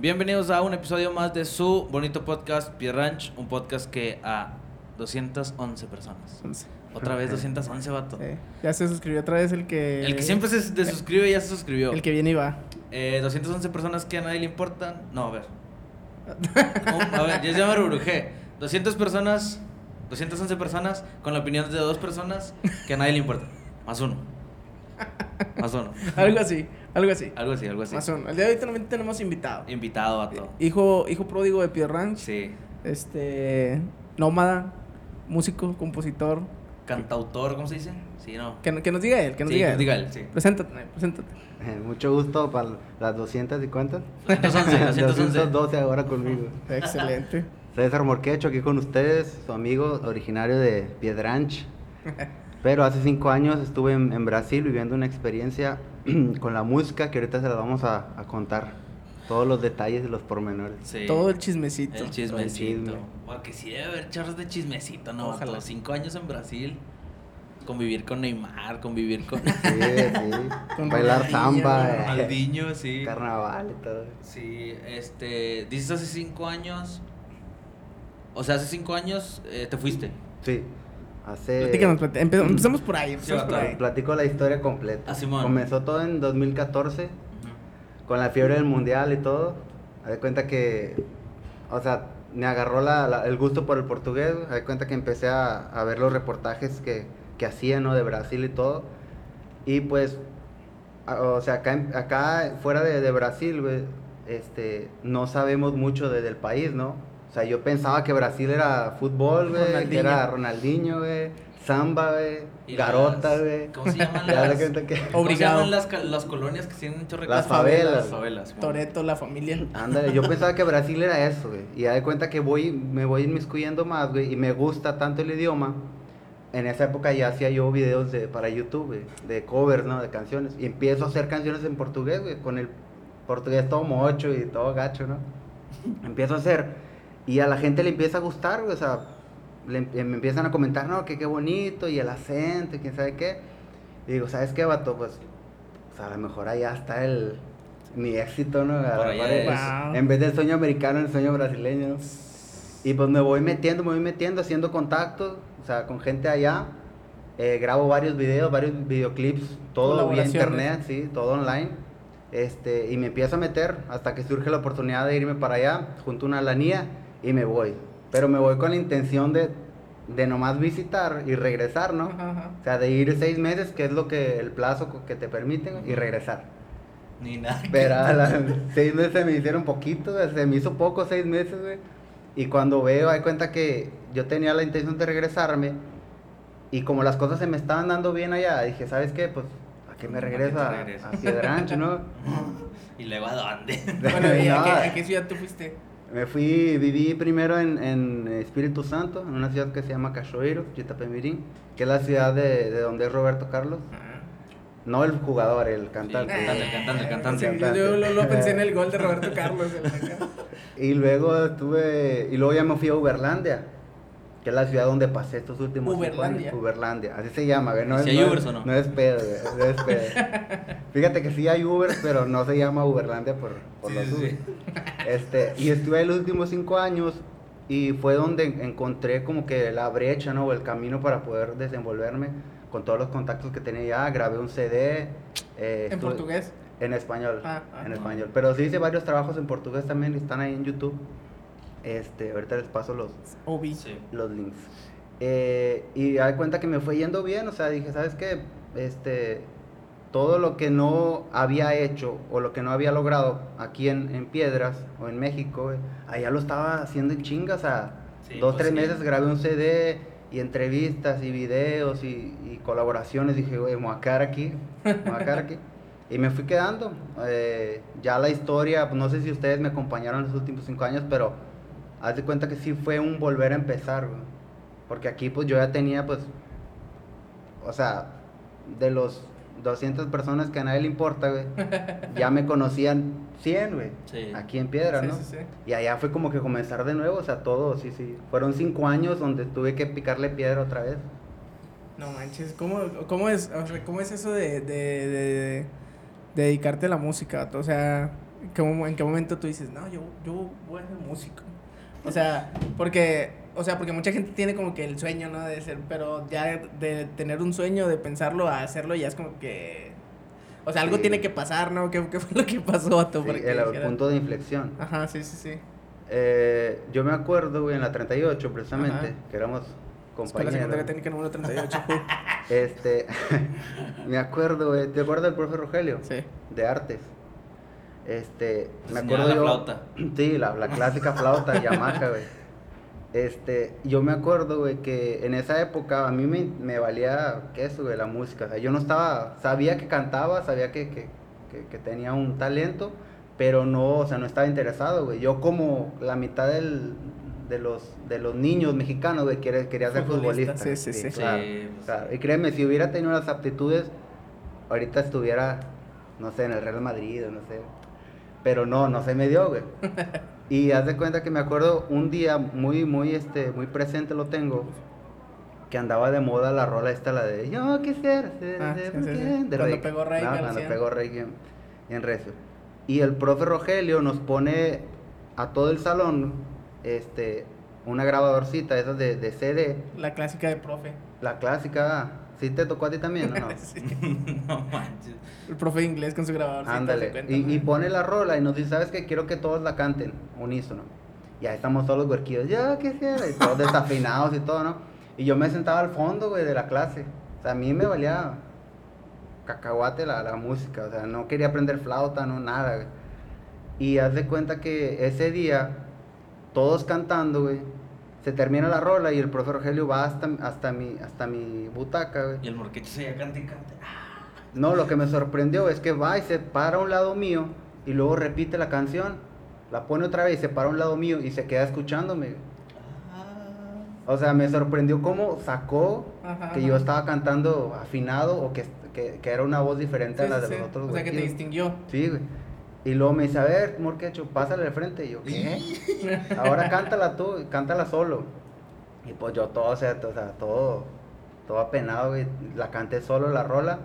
Bienvenidos a un episodio más de su bonito podcast Pier Ranch, un podcast que a 211 personas. Otra vez 211, vato. Eh, ya se suscribió otra vez el que... El que siempre se desuscribe ya se suscribió. El que viene y va. Eh, 211 personas que a nadie le importan. No, a ver. A ver, ya se llama Rubrujé. 200 personas, 211 personas con la opinión de dos personas que a nadie le importa. Más uno. Más uno. algo así, algo así. Algo así, algo así. Más uno. El día de hoy también tenemos invitado. Invitado, vato. Hijo, hijo pródigo de Pierre Ranch. Sí. Este. Nómada, músico, compositor. Cantautor, ¿cómo se dice? Sí, no. Que, que nos diga él, que nos Sí, diga que él. diga él, sí. Preséntate, preséntate. Eh, mucho gusto para las 200 y cuántas? 211, 211. 212 ahora conmigo. Excelente. César Morquecho aquí con ustedes, su amigo originario de Piedranch. Pero hace cinco años estuve en, en Brasil viviendo una experiencia con la música que ahorita se la vamos a, a contar. Todos los detalles y los pormenores. Sí. Todo el chismecito. El chismecito. chisme. Porque sí debe haber chorros de chismecito, ¿no? Ojalá. Ojalá. Cinco años en Brasil. Convivir con Neymar, convivir con Sí, sí. Con Bailar Ronaldinho, samba, eh, Ronaldinho, sí. carnaval y todo. Sí, este. Dices hace cinco años. O sea, hace cinco años eh, te fuiste. Sí. Hace... Platícanos, plati- empe- empezamos por ahí. Sí, por ahí. Platico la historia completa. Ah. Comenzó todo en 2014. con la fiebre del mundial y todo, me de cuenta que, o sea, me agarró la, la- el gusto por el portugués, me de cuenta que empecé a, a ver los reportajes que, que hacían, ¿no? De Brasil y todo, y pues, a- o sea, acá, acá fuera de, de Brasil, este, no sabemos mucho de- del país, ¿no? O sea, yo pensaba que Brasil era fútbol, güey, que Ronaldinho. era Ronaldinho, güey, samba, güey, garota, güey. ¿Cómo se llaman Ya las, de cuenta que- ¿cómo se llaman las, las colonias que tienen chorro de Las favelas. Las favelas. Toreto, la familia. Ándale, yo pensaba que Brasil era eso, güey. Y ya de cuenta que voy, me voy inmiscuyendo más, güey. Y me gusta tanto el idioma. En esa época ya hacía yo videos de, para YouTube, güey. De covers, ¿no? De canciones. Y empiezo a hacer canciones en portugués, güey. Con el portugués todo mocho y todo gacho, ¿no? Empiezo a hacer. Y a la gente le empieza a gustar. O sea, le, em- me empiezan a comentar, no, que qué bonito. Y el acento, y quién sabe qué. Y digo, ¿sabes qué, vato? Pues, pues a lo mejor allá está el... Mi éxito, ¿no? Wow. en vez del sueño americano, el sueño brasileño. Y pues me voy metiendo, me voy metiendo, haciendo contactos, o sea, con gente allá. Eh, grabo varios videos, varios videoclips, todo vía internet, sí, todo online. Este, y me empiezo a meter hasta que surge la oportunidad de irme para allá, junto a una lanía, y me voy. Pero me voy con la intención de, de nomás visitar y regresar, ¿no? Ajá, ajá. O sea, de ir seis meses, que es lo que el plazo que te permiten, y regresar. Ni nada. Pero a las seis meses se me hicieron poquito, se me hizo poco seis meses, güey. Y cuando veo, hay cuenta que yo tenía la intención de regresarme. Y como las cosas se me estaban dando bien allá, dije, ¿sabes qué? Pues, ¿a qué me ¿A te A, a Piedrancho, ¿no? ¿Y luego a dónde? Bueno, ¿y a No, qué, a qué ciudad tú fuiste? Me fui, viví primero en, en Espíritu Santo, en una ciudad que se llama Cachoeiro, Chitapemirín, que es la ciudad de, de donde es Roberto Carlos. No el jugador, el cantante. el cantante, el cantante, el cantante. Sí, yo, yo lo, lo pensé en el gol de Roberto Carlos. el. Y luego estuve, y luego ya me fui a Uberlandia, que es la ciudad donde pasé estos últimos Uberlandia. años. Uberlandia, así se llama, güey. No ¿Sí es, hay no Ubers es- o no? No es pedo, güey, no es pedo. Fíjate que sí hay Ubers, pero no se llama Uberlandia por, por Sí, los sí, Ubers. Este, y estuve ahí los últimos cinco años y fue donde encontré como que la brecha, ¿no? O el camino para poder desenvolverme con todos los contactos que tenía ya. Grabé un CD. eh, ¿En estuve- portugués? en español, Ah, ah, en ah. español. Pero sí hice varios trabajos en portugués también, están ahí en YouTube. Este, ahorita les paso los. Sí. los links. Eh, y da cuenta que me fue yendo bien, o sea, dije, ¿sabes qué? Este, todo lo que no había hecho o lo que no había logrado aquí en, en Piedras o en México, güey, allá lo estaba haciendo en chingas, o sea, Sí, dos, pues tres sí. meses grabé un CD y entrevistas y videos y, y colaboraciones, dije, güey, me voy a quedar aquí, me voy a quedar aquí. Y me fui quedando. Eh, ya la historia, pues, no sé si ustedes me acompañaron los últimos cinco años, pero haz de cuenta que sí fue un volver a empezar, güey. Porque aquí pues yo ya tenía pues, o sea, de los 200 personas que a nadie le importa, güey, ya me conocían 100, güey. Sí. Aquí en Piedra, Sí, ¿no? sí, sí. Y allá fue como que comenzar de nuevo, o sea, todo, sí, sí. Fueron cinco años donde tuve que picarle piedra otra vez. No manches, ¿cómo, cómo, es, o sea, ¿cómo es eso de, de, de- de dedicarte a la música? O sea, ¿Cómo- ¿En qué momento tú dices, no, yo, yo voy a ser músico? O sea, porque, o sea, porque mucha gente tiene como que el sueño, ¿no? De ser, pero ya de tener un sueño, de pensarlo a hacerlo, ya es como que, o sea, algo Sí. tiene que pasar, ¿no? ¿Qué, qué fue lo que pasó a tu Sí, el, punto de inflexión. Ajá, sí, sí, sí. Eh, yo me acuerdo, güey, en la 38, precisamente, Ajá. que éramos Escuela Secundaria compañeros. Técnica número 38. Este, me acuerdo, güey, ¿te acuerdas del profe Rogelio? sí. De artes. Este, me acuerdo la yo. flauta. Sí, la, la clásica flauta Yamaha, güey. Este, yo me acuerdo, güey, que en esa época a mí me, me valía, ¿qué es, güey? La música. O sea, yo no estaba, sabía que cantaba, sabía que, que, que, que tenía un talento, pero no, o sea, no estaba interesado, güey. Yo como la mitad del, de, los, de los niños mexicanos, güey, quería, quería ser Futbolista, futbolista. sí, sí, sí. Claro, Sí, pues, claro. Y créeme, si hubiera tenido las aptitudes, ahorita estuviera, no sé, en el Real Madrid o no sé. Pero no, no se me dio, güey. Y haz de cuenta que me acuerdo un día muy, muy, este, muy presente lo tengo, que andaba de moda la rola esta, la de Yo quisiera ser Ah, de sí, sí, Brooklyn", sí. de Cuando pegó Reik No, cuando 100. pegó en, en Recio. Y el profe Rogelio nos pone a todo el salón, este, una grabadorcita, esas de, de CD, La clásica de profe. la clásica. ¿Sí te tocó a ti también o no? Sí. no manches. El profe de inglés con su grabador. Ándale. cuenta, Y, y pone la rola y nos dice, ¿sabes qué? Quiero que todos la canten, unísono. Y ahí estamos todos los huerquillos, ya quisiera, y todos desafinados y todo, ¿no? Y yo me sentaba al fondo, güey, de la clase. O sea, a mí me valía cacahuate la, la música, o sea, no quería aprender flauta, no nada, güey. Y haz de cuenta que ese día, todos cantando, güey, se termina la rola y el profe Rogelio va hasta, hasta, mi, hasta mi butaca, güey. Y el morquecho se ya canta y canta. No, lo que me sorprendió es que va y se para a un lado mío y luego repite la canción, la pone otra vez y se para a un lado mío y se queda escuchándome. Ah. O sea, me sorprendió cómo sacó Ajá, que ajá. yo estaba cantando afinado o que, que, que era una voz diferente a Sí, la sí, de sí. los otros. O sea, que te distinguió. Sí, güey. Y luego me dice, a ver, Morquecho, pásale al frente. Y yo, ¿qué? Ahora cántala tú, cántala solo. Y pues yo todo, o sea, to- o sea, todo, todo apenado, güey. La canté solo, la rola.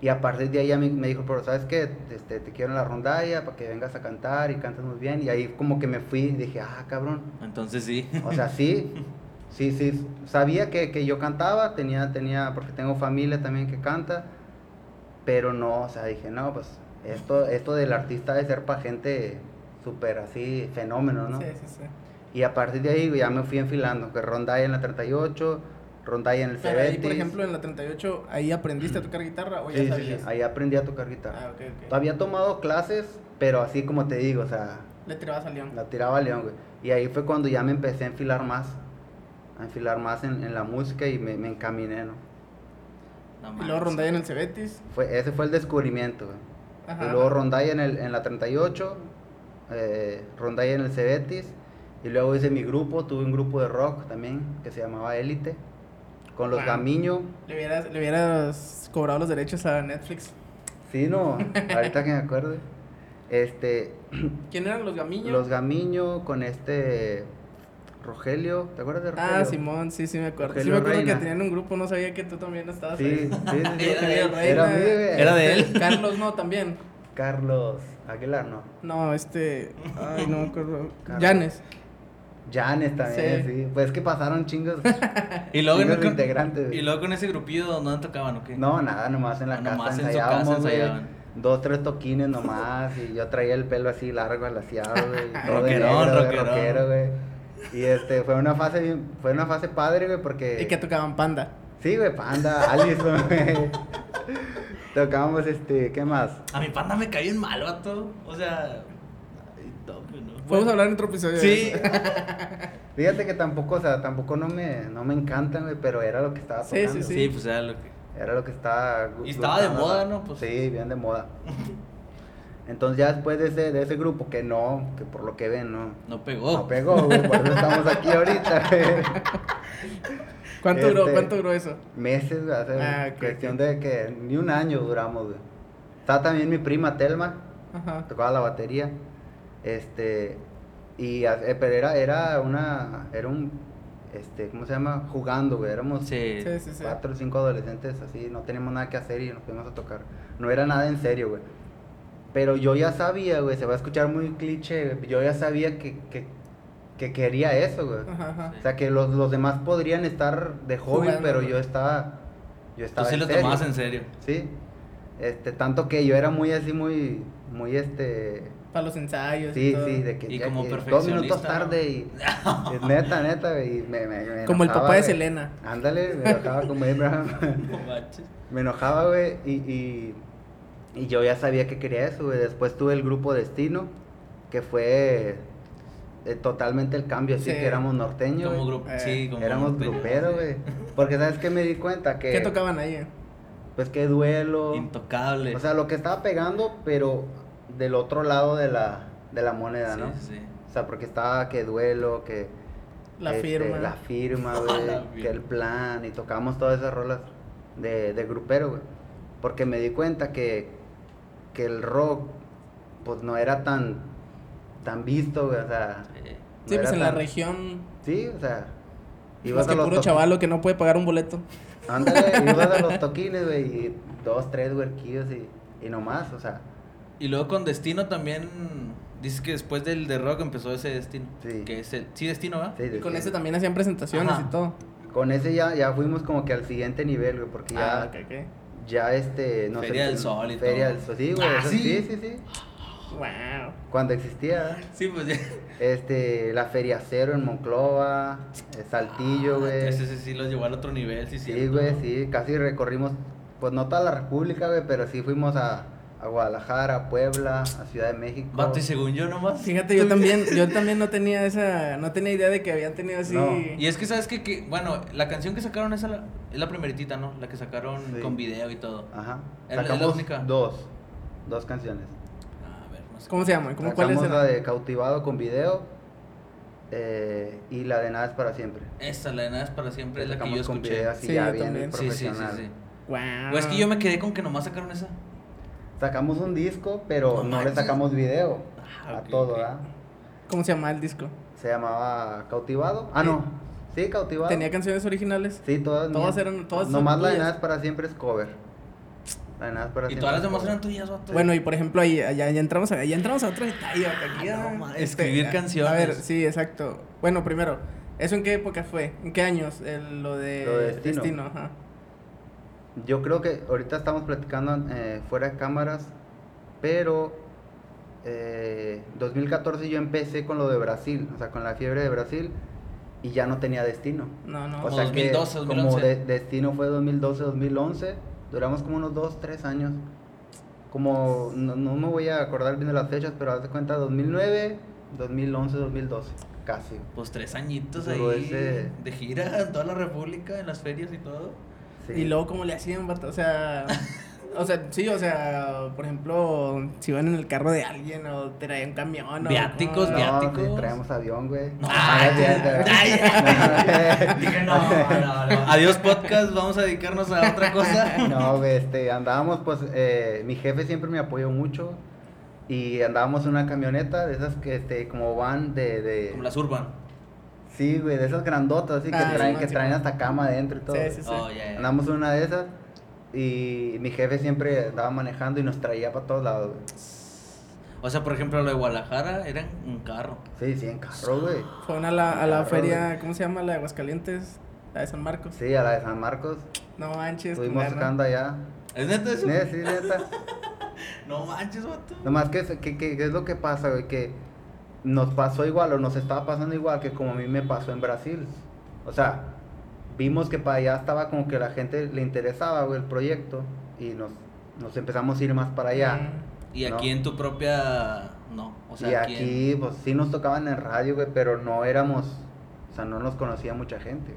Y a partir de ahí ya me, me dijo, pero ¿sabes qué? Este, te quiero en la rondalla para que vengas a cantar y cantas muy bien. Y ahí como que me fui y dije, ah, cabrón. Entonces sí. O sea, sí, sí, sí. Sabía que, que yo cantaba, tenía, tenía, porque tengo familia también que canta. Pero no, o sea, dije, no, pues esto, esto del artista debe ser para gente súper así, fenómeno, ¿no? Sí, sí, sí. Y a partir de ahí ya me fui enfilando, que rondalla en la 38, rondalla en el Pero ahí, por ejemplo, en la 38, ¿ahí aprendiste a tocar guitarra o ya sí, sí, sí, sabías? ahí aprendí a tocar guitarra. Ah, ok, ok. Había tomado clases, pero así como te digo, o sea, Le tirabas a León. la tiraba a León, güey. Y ahí fue cuando ya me empecé a enfilar más, a enfilar más en, en la música y me, me encaminé, ¿no? No Y luego rondalla en el Cebetis. Fue, ese fue el descubrimiento, güey. Ajá. Y luego rondalla en, el, en la 38, eh, rondalla en el Cebetis. Y luego hice mi grupo, tuve un grupo de rock también que se llamaba Élite. Con los Wow. Gamiño. Le hubieras, le hubieras cobrado los derechos a Netflix. Sí, no, ahorita que me acuerdo. Este, ¿Quién eran los gamiños? los Gamiño con este Rogelio, ¿te acuerdas de Rogelio? Ah, Simón, sí, sí me acuerdo. sí Rogelio me acuerdo Reina. que tenían un grupo, no sabía que tú también estabas Sí, ahí. sí, sí, sí. Era de él. Era mío, güey. Era de él. Carlos no, también. Carlos Aguilar, no. No, este. Ay, no me acuerdo. Carlos. Janes. Janes también, Sí. sí. Pues que pasaron chingos. Y luego, chingos con, integrantes. y luego con ese grupillo, ¿dónde tocaban o qué? No, nada, nomás en la Ah, casa nomás en su ensayábamos, casa güey. ensayaban. Dos, tres toquines nomás. y yo traía el pelo así largo, alaciado, güey. güey, rockerón. rockero, güey. Y este, fue una fase bien, fue una fase padre, güey, porque... Y que tocaban panda. Sí, güey, Panda, Allison, güey. Tocábamos, este, ¿qué más? A mi panda me caí en mal, vato. O sea. ay, no, no. Podemos hablar en otro episodio. de Sí. Fíjate que tampoco, o sea, tampoco no me, no me encantan, güey, pero era lo que estaba Sí, sí, tocando. sí. Sí, pues era lo que. Era lo que estaba... Y estaba de moda, ¿no? Pues- Sí, bien de moda. Entonces ya después de ese, de ese grupo, que no, que por lo que ven, no, No pegó. no pegó, güey, por eso estamos aquí ahorita. ¿Cuánto duró? Este- ¿Cuánto duró eso? Meses, güey, hace Ah, ok, cuestión de que ni un año duramos, güey. Estaba también mi prima Telma, Ajá. tocaba la batería, este, y, eh, pero era, era una, era un, este, ¿cómo se llama? Jugando, güey, éramos sí. cuatro o cinco adolescentes así, no teníamos nada que hacer y nos fuimos a tocar. No era nada en serio, güey. Pero yo ya sabía, güey, se va a escuchar muy cliché, yo ya sabía que, que, que quería eso, güey. Ajá, ajá. O sea, que los, los demás podrían estar de hobby, Jugando, pero güey. yo estaba, yo Tú estaba sí en lo serio. tomabas en serio. Sí, este, tanto que yo era muy así, muy, muy este... Para los ensayos. y Sí, todo. sí, de que Y ya como que dos minutos ¿no? tarde y, y neta, neta, güey, y me, me, me Como el papá de. Selena. Ándale, me enojaba como Abraham. No manches. me enojaba, güey, y, y, y yo ya sabía que quería eso, güey. Después tuve el grupo Destino, que fue eh, totalmente el cambio, así Sí. que éramos norteños, Como grupo, Eh, sí, como Éramos norteño. gruperos, güey. Porque, ¿sabes qué me di cuenta? Que, ¿Qué tocaban ahí? Pues que duelo. Intocable. O sea, lo que estaba pegando, pero del otro lado de la, de la moneda, sí, ¿no? sí. O sea, porque estaba que duelo, que... La este, firma. La firma, güey. que el plan. Y tocamos todas esas rolas de, de grupero, güey. Porque me di cuenta que, que el rock, pues no era tan, tan visto, güey. O sea. No Sí, pues en la tan- región. Sí, o sea. Más que los puro toqui- chavalo que no puede pagar un boleto. Ándale, ibas a los toquines, güey. Y dos, tres huerquillos y, y no más, o sea. Y luego con Destino también. Dices que después del de rock empezó ese Destino. Sí. Que es el. Sí, Destino, ¿va? sí, Y con ese también hacían presentaciones Ajá. y todo. Con ese ya, ya fuimos como que al siguiente nivel, güey. Porque ya. Ah, ok, ok. Ya este. No Feria sé, del Sol y Feria todo. del Sol, sí, güey. Ah, eso ¿sí? sí, sí, sí. Wow. Cuando existía. Sí, pues ya. Este, la Feria Cero en Monclova, eh, Saltillo, güey. Ese sí, sí los llevó al otro nivel, sí, Sí, cierto. güey, sí, casi recorrimos, pues no toda la República, güey, pero sí fuimos a, a Guadalajara, a Puebla, a Ciudad de México. Vato, y según yo nomás. Fíjate, yo también, yo también no tenía esa, no tenía idea de que habían tenido así. No. Y es que, ¿sabes qué? Que, bueno, la canción que sacaron esa la- es la primeritita, ¿no? La que sacaron Sí. con video y todo. Ajá. ¿Es la- es única? dos, dos canciones. A ver, no sé. ¿Cómo se llama? ¿Cómo cuál es? Sacamos la de Cautivado con video eh, y la de Nada es para siempre. Esta, la de Nada es para siempre, es la que yo con escuché. video así Sí, ya yo bien también. Sí, sí, sí, profesional. sí. Wow. O es que yo me quedé con que nomás sacaron esa. Sacamos un disco, pero No no, le sacamos video Ah, a todo. ¿verdad? ¿Cómo se llama el disco? Se llamaba Cautivado. Ah, no. Sí, Cautivado. ¿Tenía canciones originales? Sí, todas. Todas eran- todas Nomás la de. Nada es para siempre es cover. La de Nada es para Y siempre. todas las demás eran tuyas, vato. Bueno, y por ejemplo, ahí ya, ya entramos a, ya entramos a otro detalle. aquí ya, no, ma, escribir canciones. A ver, sí, exacto. Bueno, primero, ¿eso en qué época fue? ¿En qué años? El- lo de, Lo de Destino. ajá. Yo creo que ahorita estamos platicando eh, fuera de cámaras, pero eh, 2014 yo empecé con lo de Brasil, o sea, con la fiebre de Brasil y ya no tenía destino. No, no. O Como sea 2012, que 2011. como de- destino fue 2012, 2011, duramos como unos 2, 3 años. Como, no, no me voy a acordar bien de las fechas, pero haz de cuenta 2009, 2011, 2012, casi. Pues tres añitos Duró ahí ese- de gira en toda la república, en las ferias y todo. Sí. Y luego, ¿cómo le hacían, vato? O sea, o sea, sí, o sea, por ejemplo, si iban en el carro de alguien o traían un camión o... Viáticos, ¿cómo? No, viáticos. sí, traemos avión, güey. No, Ah, es cierto. ay, Dije, no, no, no. Adiós podcast, vamos a dedicarnos a otra cosa. No, güey, este, andábamos, pues, eh, mi jefe siempre me apoyó mucho y andábamos en una camioneta de esas que, este, como van de, de... Como las urban. Sí, güey, de esas grandotas, así, que Ah, traen, que traen hasta cama adentro y todo. Sí, sí, sí. Oh. Andamos en una de esas y mi jefe siempre andaba manejando y nos traía para todos lados, güey. O sea, por ejemplo, lo de Guadalajara era en un carro. Sí, sí, en carro, güey. Fueron a la, a la feria. ¿cómo se llama? La de Aguascalientes, la de San Marcos. Sí, a la de San Marcos. No manches. Estuvimos tocando allá. ¿Es neta eso? Sí, sí, neta. No manches, vato. Nomás que, que, que, que es lo que pasa, güey, que nos pasó igual o nos estaba pasando igual que como a mí me pasó en Brasil. O sea, vimos que para allá estaba como que la gente le interesaba, güey, el proyecto y nos, nos empezamos a ir más para allá. Mm. Y aquí en tu propia. No. O sea, y aquí. aquí, en- pues sí nos tocaban en radio, güey, pero no éramos, o sea, no nos conocía mucha gente.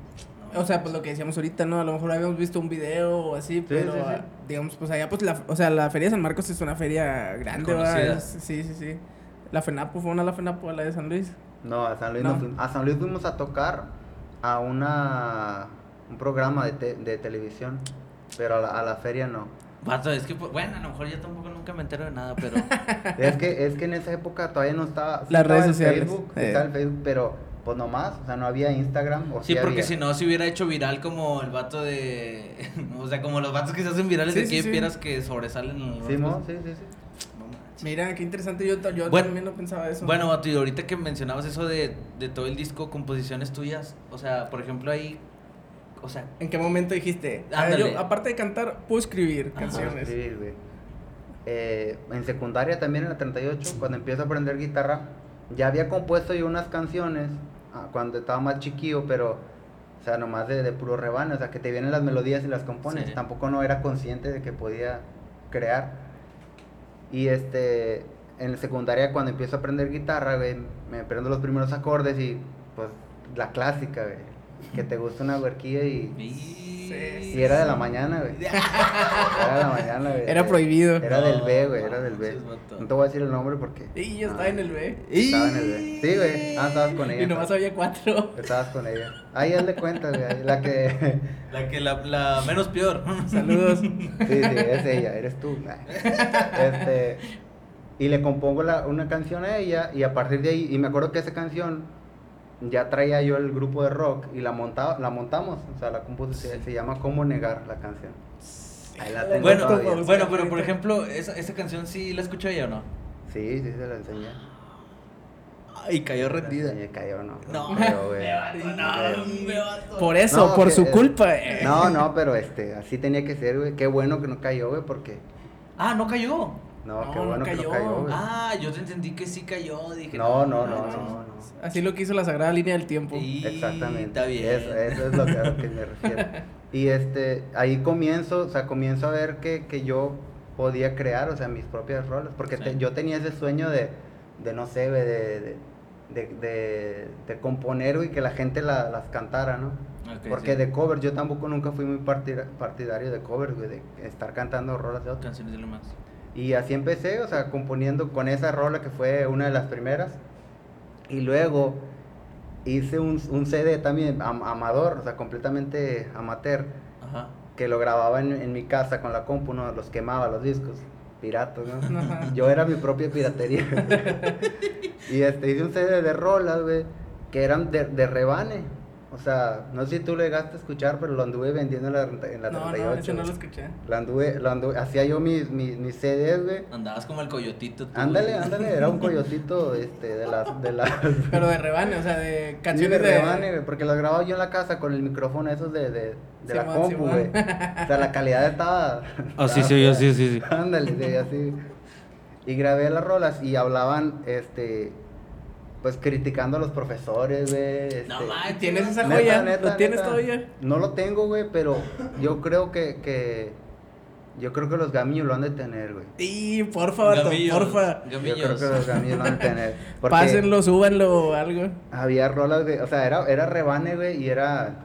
no, O sea, pues lo que decíamos ahorita, ¿no? A lo mejor habíamos visto un video o así, pero sí, sí. digamos, pues allá, pues la, o sea, la Feria de San Marcos es una feria grande, Sí, sí, sí. La FENAPO, fue una la FENAPO a la de San Luis. No, a San Luis No. no fuimos. A San Luis fuimos a tocar a una un programa de, te- de televisión, pero a la, a la feria no. Vato, es que, pues, bueno, a lo mejor yo tampoco nunca me entero de nada, pero. Es que, es que en esa época todavía no estaba. sí Las estaba redes sociales, Facebook, sí eh. estaba el Facebook, pero pues nomás, o sea, no había Instagram. O Sí, porque había. si no se hubiera hecho viral como el vato de. o sea, como los vatos que se hacen virales Sí, de sí, aquí sí. que sobresalen. en los Sí, sí, sí, sí. Mira, qué interesante. Yo, yo Bueno, también no pensaba eso. Bueno, Vato, y ahorita que mencionabas eso de, de todo el disco, composiciones tuyas, o sea, por ejemplo, ahí, o sea, ¿En qué momento dijiste? A ver, yo, aparte de cantar, puedo escribir Ajá. canciones. Sí, güey. Eh, en secundaria también en la 38, cuando empiezo a aprender guitarra, ya había compuesto yo unas canciones ah, cuando estaba más chiquillo, pero, o sea, nomás de, de puro rebano, o sea, que te vienen las melodías y las compones. Sí. Tampoco no era consciente de que podía crear. Y este, en la secundaria cuando empiezo a aprender guitarra, güey, me aprendo los primeros acordes y pues la clásica, güey. Que te gusta una huerquilla y, y, y era de la mañana, güey. Era de la mañana, güey. Era prohibido. Era del B, güey, era del B. No te voy a decir el nombre porque. Y yo Ah, estaba en el B. Estaba en el B. Sí, güey. Ah, estabas con ella. Y nomás había cuatro. Estabas con ella. Ahí él le cuenta, güey. La que. La que la, la menos peor. Saludos. Sí, sí, es ella, eres tú. Nah. Este. Y le compongo la, una canción a ella y a partir de ahí, y me acuerdo que esa canción ya traía yo el grupo de rock y la montaba, la montamos, o sea, la compuse, se, se llama Cómo negar la canción. Ahí la tengo Bueno, todavía. bueno, pero por ejemplo, esa, esa canción sí la escuchó ella o no? Sí, sí, se la enseñé. Ay, cayó la enseñé, cayó, no. No, pero, me pero- no, me. Por eso, No, por que- su culpa. eh. No, no, pero este, así tenía que ser, güey. Qué bueno que no cayó, güey, porque. Ah, no cayó. No, No, qué no bueno que no cayó. güey. Ah, yo te entendí que sí cayó. Dije, No, no, no, no, no. Así lo que hizo la sagrada línea del tiempo. Y- Exactamente. Está bien. Eso, eso es lo que, a lo que me refiero. Y este, ahí comienzo, o sea, comienzo a ver que, que yo podía crear, o sea, mis propias rolas. Porque te- yo tenía ese sueño de, de no sé, de, de, de, de- de componer, y que la gente la- las cantara, ¿no? Porque sí. de cover, yo tampoco nunca fui muy partida- partidario de cover, güey, de estar cantando rolas de otros. Canciones de lo más. Y así empecé, o sea, componiendo con esa rola que fue una de las primeras. Y luego hice un, un CD también am- amador, o sea, completamente amateur, Ajá. que lo grababa en, en mi casa con la compu, ¿no? Los quemaba los discos, piratas, ¿no? Ajá. Yo era mi propia piratería. y este, hice un CD de rolas, güey, que eran de, de rebane. O sea, no sé si tú lo llegaste a escuchar, pero lo anduve vendiendo en la, en la No, 38. no, ese no lo escuché. Lo anduve, lo anduve, hacía yo mis, mis, mis CDs, güey. Andabas como el coyotito. tú, Ándale, güey. ándale, era un coyotito este, de las... De las Pero de rebane, o sea, de canciones de de. rebane, güey, porque los grababa yo en la casa con el micrófono esos de, de, de la compu, güey. O sea, la calidad estaba... Ah, sí, sí, yo sí, sí, sí. Ándale, sí, así. Y grabé las rolas y hablaban, este... Pues criticando a los profesores, güey. Este, No manches. ¿Tienes esa Neta, joya? neta, ¿Lo tienes neta. todavía? No lo tengo, güey, pero yo creo que, que... Yo creo que los gamillos lo han de tener, güey. Y porfa, vato, Gamillos, porfa. Yo creo Gamillos. que los gamillos lo han de tener. Pásenlo, súbanlo o algo. Había rolas de, o sea, era, era rebane, güey, y era,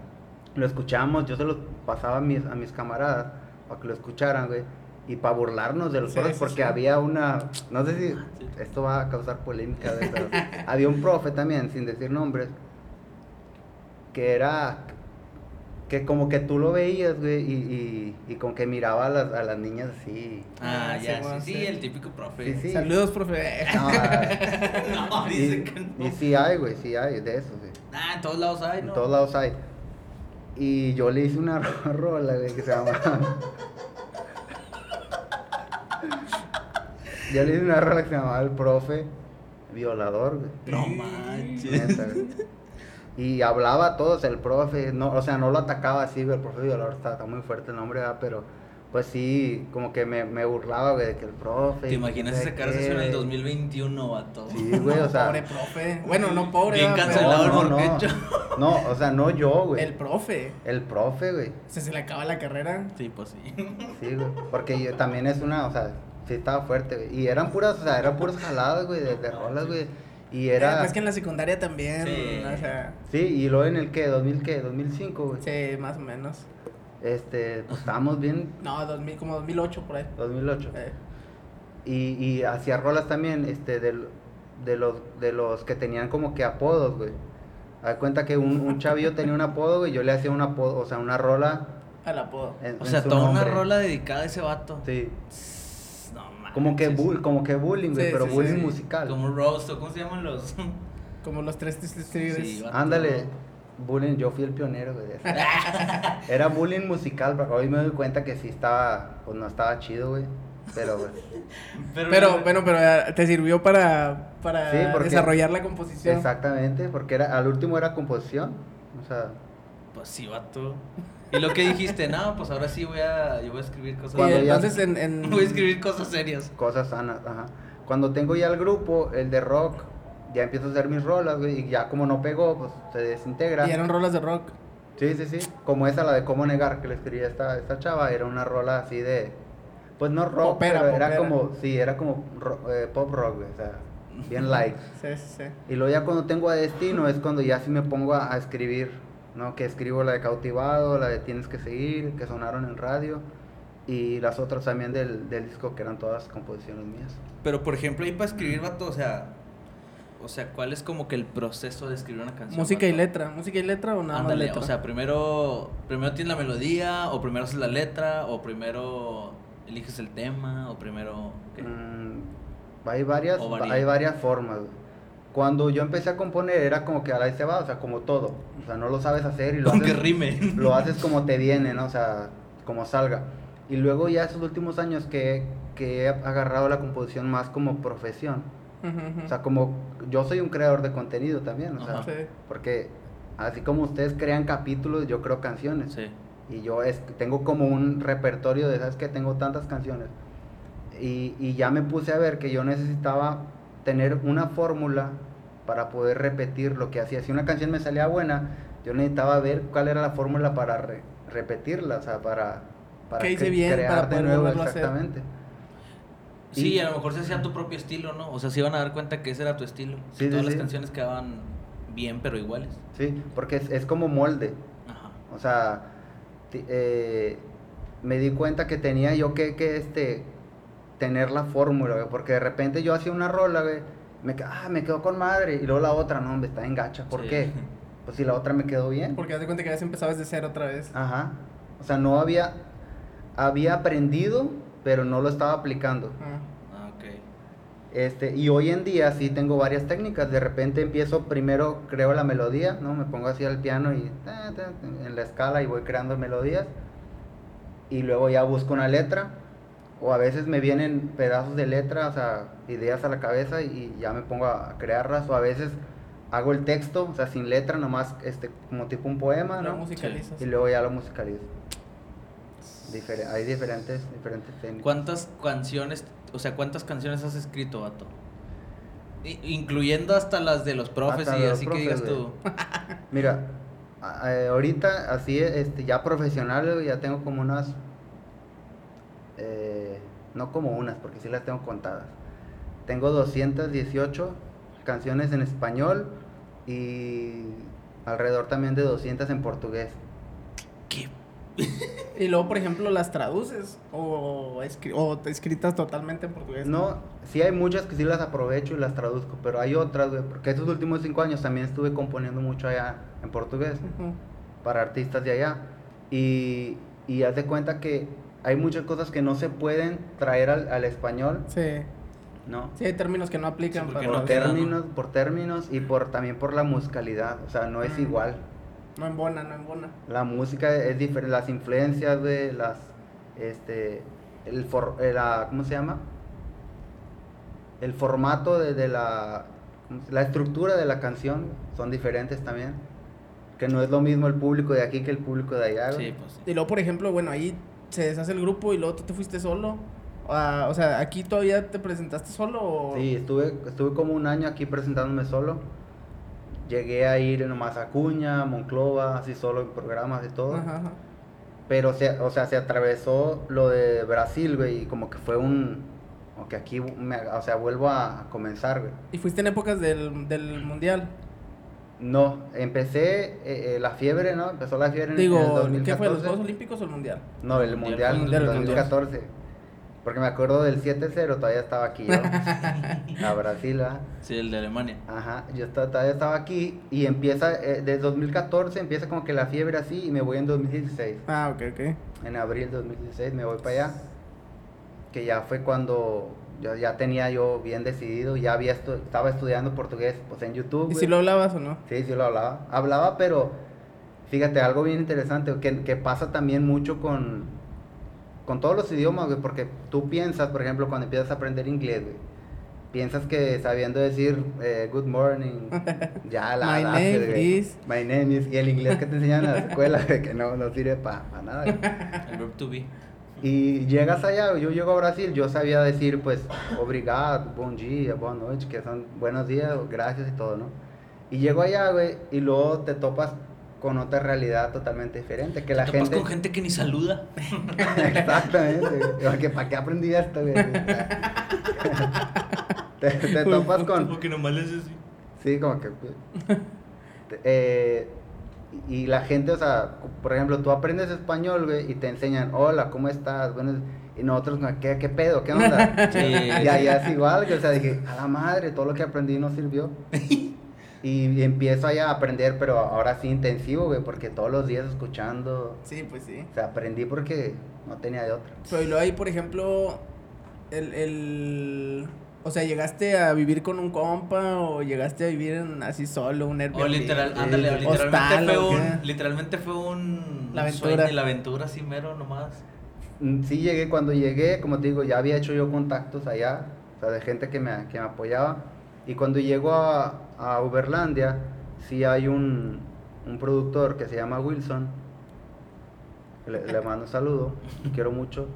lo escuchábamos, yo se los pasaba a mis, a mis camaradas para que lo escucharan, güey, y para burlarnos de los Sí, profes, sí, porque sí. había una, no sé si sí. esto va a causar polémica, había un profe también, sin decir nombres, que era, que como que tú lo veías, güey, y, y, y como que miraba a las, a las niñas así. Ah, Ah, ya, sí, sí. sí, el típico profe. Sí, sí. Saludos, profe. No, No, y, dice que no. y sí hay, güey, sí hay, de esos, güey. Ah, en todos lados hay, En ¿no? todos lados hay. Y yo le hice una ro- rola, güey, que se llama. Yo le hice una rola que se llamaba El Profe Violador, güey. No manches. Y hablaba a todos, el profe, no, o sea, no lo atacaba así, güey, el profe violador está, está muy fuerte el nombre, ¿verdad? Pero, pues sí, como que me, me burlaba, güey, de que el profe. ¿Te imaginas no sacar eso qué, en el güey. 2021, vato? Sí, güey, o sea. Pobre profe. Bueno, no pobre. Bien cancelado Pero el no, no, no, o sea, no yo, güey. El profe. El profe, güey. O sea, se le acaba la carrera. Sí, pues sí. Sí, güey. Porque yo también es una, o sea, sí estaba fuerte, güey. Y eran puras, o sea, eran puras jaladas, güey, de, de rolas, güey. Y Era... era. pues que en la secundaria también. Sí. O sea, Sí, y luego en el que, 2000, ¿qué? 2005, güey. sí, más o menos. Este, pues estábamos bien, No, 2000, como 2008 por ahí. 2008. Eh, Y, y hacía rolas también, este, del- de, los, de los que tenían como que apodos, güey. Haz cuenta que un, un chavillo tenía un apodo, güey, yo le hacía un apodo, o sea, una rola. al apodo. En, O en sea, toda una rola dedicada a ese vato. Sí. No manches. Como que, bull, como que bullying, güey, Sí, pero sí, bullying sí. musical. Como roast, ¿o ¿cómo se llaman los? Como los tres tigres. Ándale, bullying, yo fui el pionero, güey. de eso. Era bullying musical, pero hoy me doy cuenta que sí estaba, pues no estaba chido, güey. Pero, güey, Pero, bueno, pero eh, te sirvió para, para Sí, porque- desarrollar la composición. exactamente, porque era, al último era composición. O sea, Pues sí, vato. Y lo que dijiste, no, pues ahora sí voy a, yo voy a escribir cosas. Ya- entonces en, en- Voy a escribir cosas serias. cosas sanas, ajá. Cuando tengo ya el grupo, el de rock, ya empiezo a hacer mis rolas, güey, y ya como no pegó, pues se desintegra. y eran rolas de rock. Sí, sí, sí. Como esa, la de cómo negar, que le escribía esta, esta chava, era una rola así de. Pues no rock, Popera, pero era como. Sí, era como ro- eh, pop rock, güey, o sea, bien light. Sí, sí, sí. Y luego ya cuando tengo a destino es cuando ya sí me pongo a, a escribir, ¿no? Que escribo la de cautivado, la de tienes que seguir, que sonaron en radio. Y las otras también del, del disco que eran todas composiciones mías. Pero por ejemplo, ahí para escribir, vato, o sea, o sea, ¿cuál es como que el proceso de escribir una canción? Música y letra. Música y letra o nada más letra. o sea, primero, primero tienes la melodía, o primero haces la letra, o primero eliges el tema, o primero... ¿qué? Mm, hay varias, hay varias formas. Cuando yo empecé a componer era como que a la vez se va, o sea, como todo. O sea, no lo sabes hacer y lo Aunque haces, rime. lo haces como te viene, ¿no? O sea, como salga. Y luego ya esos últimos años que, que he agarrado la composición más como profesión. O sea, como yo soy un creador de contenido también, o sea, porque así como ustedes crean capítulos, yo creo canciones. Sí. Y yo es, tengo como un repertorio de, ¿sabes que Tengo tantas canciones. Y, y ya me puse a ver que yo necesitaba tener una fórmula para poder repetir lo que hacía. Si una canción me salía buena, yo necesitaba ver cuál era la fórmula para re- repetirla, o sea, para, para ¿Qué hice cre- bien crear para de nuevo hacer? Sí, Y- a lo mejor se hacía tu propio estilo, ¿no? O sea, se iban a dar cuenta que ese era tu estilo. Sí, todas sí, las sí. canciones quedaban bien, pero iguales. Sí, porque es, es como molde. Ajá. O sea, eh, me di cuenta que tenía yo que, que este, tener la fórmula, güey, porque de repente yo hacía una rola, güey, me, ah, me quedó con madre, y luego la otra, no, me está en gacha, ¿por Sí. qué? Pues si la otra me quedó bien. Porque haz de cuenta que ya se empezaba desde cero otra vez. Ajá. O sea, no había, había aprendido, pero no lo estaba aplicando. Ah. Ah, ok. Este, y hoy en día sí tengo varias técnicas. De repente empiezo, primero creo la melodía, ¿no? Me pongo así al piano y ta, ta, ta, en la escala y voy creando melodías. Y luego ya busco una letra. O a veces me vienen pedazos de letra, o sea, ideas a la cabeza y ya me pongo a crearlas. O a veces hago el texto, o sea, sin letra, nomás este, como tipo un poema, Lo ¿no? musicalizas. Y luego ya lo musicalizo. Difere- hay diferentes, diferentes técnicas. ¿Cuántas canciones, o sea, cuántas canciones has escrito, vato? I- incluyendo hasta las de los profes Hasta y los así que digas tú. Mira, ahorita así este ya profesional ya tengo como unas eh, no como unas porque sí las tengo contadas. Tengo 218 canciones en español y alrededor también de 200 en portugués. ¿Qué? Y luego, por ejemplo, las traduces o, escri- o te escritas totalmente en portugués. No, sí hay muchas que sí las aprovecho y las traduzco, pero hay otras, güey, porque estos últimos cinco años también estuve componiendo mucho allá en portugués. Para artistas de allá. Y, y haz de cuenta que hay muchas cosas que no se pueden traer al, al español, Sí. ¿no? Sí, hay términos que no aplican Sí, no Por ¿no? términos, por términos y por también por la musicalidad, o sea, no es igual. No embona, no embona. La música es diferente, las influencias de las, este, el for, eh, la, ¿cómo se llama? El formato de, de la, ¿cómo se- la estructura de la canción son diferentes también. Que no es lo mismo el público de aquí que el público de allá. güey. Sí, pues sí. Y luego, por ejemplo, bueno, ahí se deshace el grupo y luego tú te fuiste solo. Ah, o sea, ¿aquí todavía te presentaste solo o...? Sí, estuve, estuve como un año aquí presentándome solo. Llegué a ir nomás a Cuña, Monclova, así solo en programas y todo. Ajá, ajá. Pero, se, o sea, se atravesó lo de Brasil, güey, y como que fue un... Como que aquí, me, o sea, vuelvo a comenzar, güey. ¿Y fuiste en épocas del, del mundial? No, empecé eh, eh, la fiebre, ¿no? Empezó la fiebre en, Digo, el ¿qué 2014. fue, los Juegos Olímpicos o el mundial? No, el Mundial, Mundial, el Mundial, el 2014. Porque me acuerdo del 7-0, todavía estaba aquí yo. a Brasil, ¿verdad? Sí, el de Alemania. Ajá, yo todavía estaba aquí y empieza, eh, desde 2014 empieza como que la fiebre así y me voy en 2016. Ah, ok, ok. En abril de 2016 me voy para allá. Que ya fue cuando yo ya tenía yo bien decidido, ya había estu- estaba estudiando portugués pues en YouTube. ¿Y güey. si lo hablabas o no? Sí, sí lo hablaba. Hablaba, pero fíjate, algo bien interesante que, que pasa también mucho con, con todos los idiomas, güey, porque tú piensas, por ejemplo, cuando empiezas a aprender inglés, güey, piensas que sabiendo decir eh, good morning, ya la My haces, name güey. is- My name is, y el inglés que te enseñan en la escuela, güey, que no, no sirve para nada. güey. El verb to be. Y llegas allá, yo llego a Brasil, yo sabía decir, pues, obrigado, bom dia, boa noite, que son buenos días, gracias y todo, ¿no? Y llego allá, güey, y luego te topas con otra realidad totalmente diferente, que la Te gente... con gente que ni saluda. Exactamente. Porque, ¿Para qué aprendí esto, te, te topas con... Como que nomás haces así. Sí, como que... te- eh, y la gente, o sea, por ejemplo, tú aprendes español, güey, y te enseñan, hola, ¿cómo estás? Buenos... Y nosotros, ¿qué, qué pedo? ¿Qué onda? Sí, y allá es igual, que, o sea, dije, a la madre, todo lo que aprendí no sirvió. Y, empiezo allá a aprender, pero ahora sí intensivo, güey, porque todos los días escuchando, Sí, pues sí. o sea, aprendí porque no tenía de otra. Pero y luego ahí, por ejemplo, el, el... O sea, ¿llegaste a vivir con un compa o llegaste a vivir en, así solo, un Airbnb? O literal, ándale, sí. literalmente Hostal, fue ¿o un, literalmente fue un La aventura. sueño, la aventura así mero nomás. Mm, Sí llegué, cuando llegué, como te digo, ya había hecho yo contactos allá, o sea, de gente que me, que me apoyaba. Y cuando llego a, a Uberlandia, sí hay un, un productor que se llama Wilson, le, le mando un saludo, quiero mucho.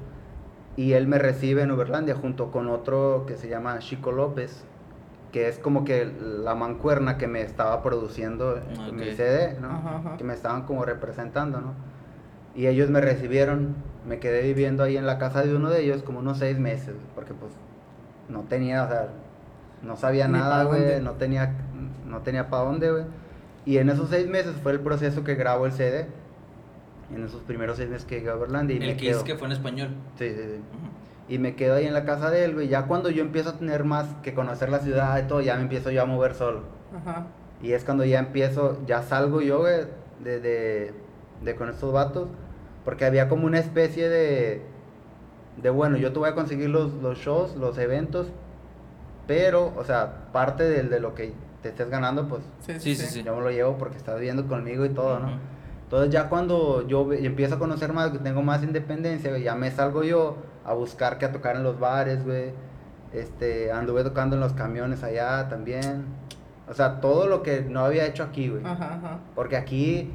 Y él me recibe en Uberlandia junto con otro que se llama Chico López, que es como que la mancuerna que me estaba produciendo Ah, mi. CD, ¿no? Ajá, ajá. Que me estaban como representando, ¿no? Y ellos me recibieron, me quedé viviendo ahí en la casa de uno de ellos como unos seis meses, porque pues no tenía, o sea, no sabía Ni nada, güey, no tenía, no tenía para dónde, güey. Y en esos seis meses fue el proceso que grabo el CD, en esos primeros seis meses que llegué a Berlanda y me El que quedo. es que fue en español. Sí, sí, sí. Y me quedo ahí en la casa de él, güey. Ya cuando yo empiezo a tener más que conocer la ciudad y todo, ya me empiezo yo a mover solo. Ajá. Y es cuando ya empiezo, ya salgo yo, güey, de, de, de con estos vatos. Porque había como una especie de, de bueno, yo te voy a conseguir los, los shows, los eventos. Pero, o sea, parte del- de, lo que te estés ganando, pues Sí, Sí, sí, sí. yo me lo llevo porque estás viviendo conmigo y todo, ¿no? Entonces ya cuando yo empiezo a conocer más, que tengo más independencia, güey, ya me salgo yo a buscar que a tocar en los bares, güey. Este, anduve tocando en los camiones allá también. O sea, todo lo que no había hecho aquí, güey. Ajá, ajá. Porque aquí,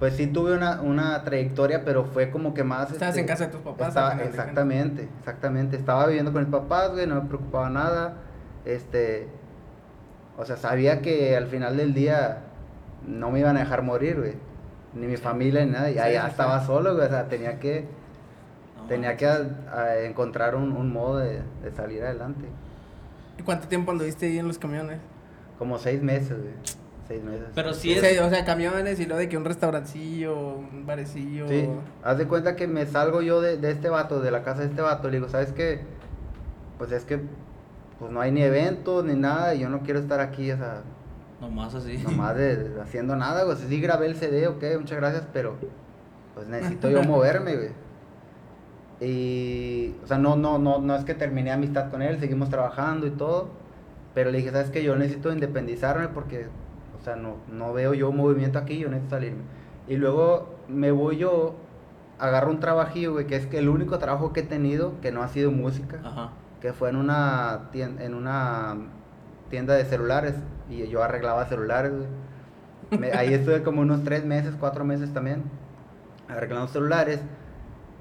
pues sí tuve una, una trayectoria, pero fue como que más... Estabas este, en casa de tus papás. estaba- exactamente, exactamente. Estaba viviendo con mis papás, güey, no me preocupaba nada. Este, o sea, sabía que al final del día no me iban a dejar morir, güey. Ni mi familia ni nada. Y Sí, allá sí, estaba sí. solo, güey. O sea, tenía que, No, tenía que a- a encontrar un, un modo de, de salir adelante. ¿Y cuánto tiempo anduviste ahí en los camiones? Como seis meses, güey. Seis meses. Pero sí es. sea, o sea, camiones y lo de que un restaurancillo, un barecillo. Sí, haz de cuenta que me salgo yo de, de este vato, de la casa de este vato, le digo, ¿sabes qué? Pues es que pues no hay ni eventos ni nada y yo no quiero estar aquí, o sea, Nomás así. nomás de, de- haciendo nada, güey. Sí grabé el CD, ok, muchas gracias, pero pues necesito yo moverme, güey. Y, o sea, no, no, no, no es que terminé amistad con él, seguimos trabajando y todo, pero le dije, ¿sabes qué? Yo necesito independizarme porque, o sea, no, no veo yo movimiento aquí, yo necesito salirme. Y luego me voy yo, agarro un trabajillo, güey, que es que el único trabajo que he tenido que no ha sido música Ajá. Que fue en una tienda, en una tienda de celulares y yo arreglaba celulares. Me- ahí estuve como unos tres meses, cuatro meses también, arreglando celulares.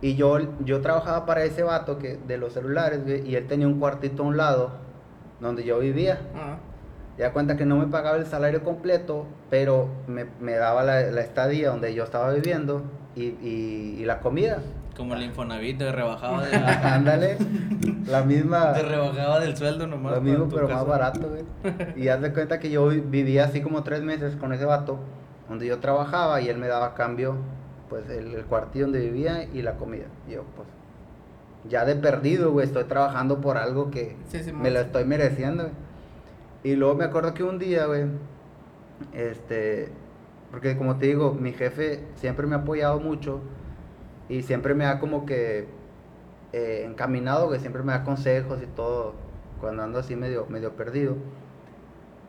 Y yo, yo trabajaba para ese vato que, de los celulares, güey, y él tenía un cuartito a un lado donde yo vivía. Ah, Ya cuenta que no me pagaba el salario completo, pero me, me daba la, la estadía donde yo estaba viviendo y, y- y la comida. Como el Infonavit te rebajaba de, Ándale, la misma... te rebajaba del sueldo nomás. Lo mismo, pero casa. más barato, güey. Y haz de cuenta que yo vi- vivía así como tres meses con ese vato, donde yo trabajaba y él me daba a cambio, pues, el, el cuartillo donde vivía y la comida. Y yo, pues, ya de perdido, güey, estoy trabajando por algo que Sí, sí, me lo estoy mereciendo, güey. Y luego me acuerdo que un día, güey, este, porque como te digo, mi jefe siempre me ha apoyado mucho y siempre me ha como que eh, encaminado, que siempre me da consejos y todo, cuando ando así medio, medio perdido.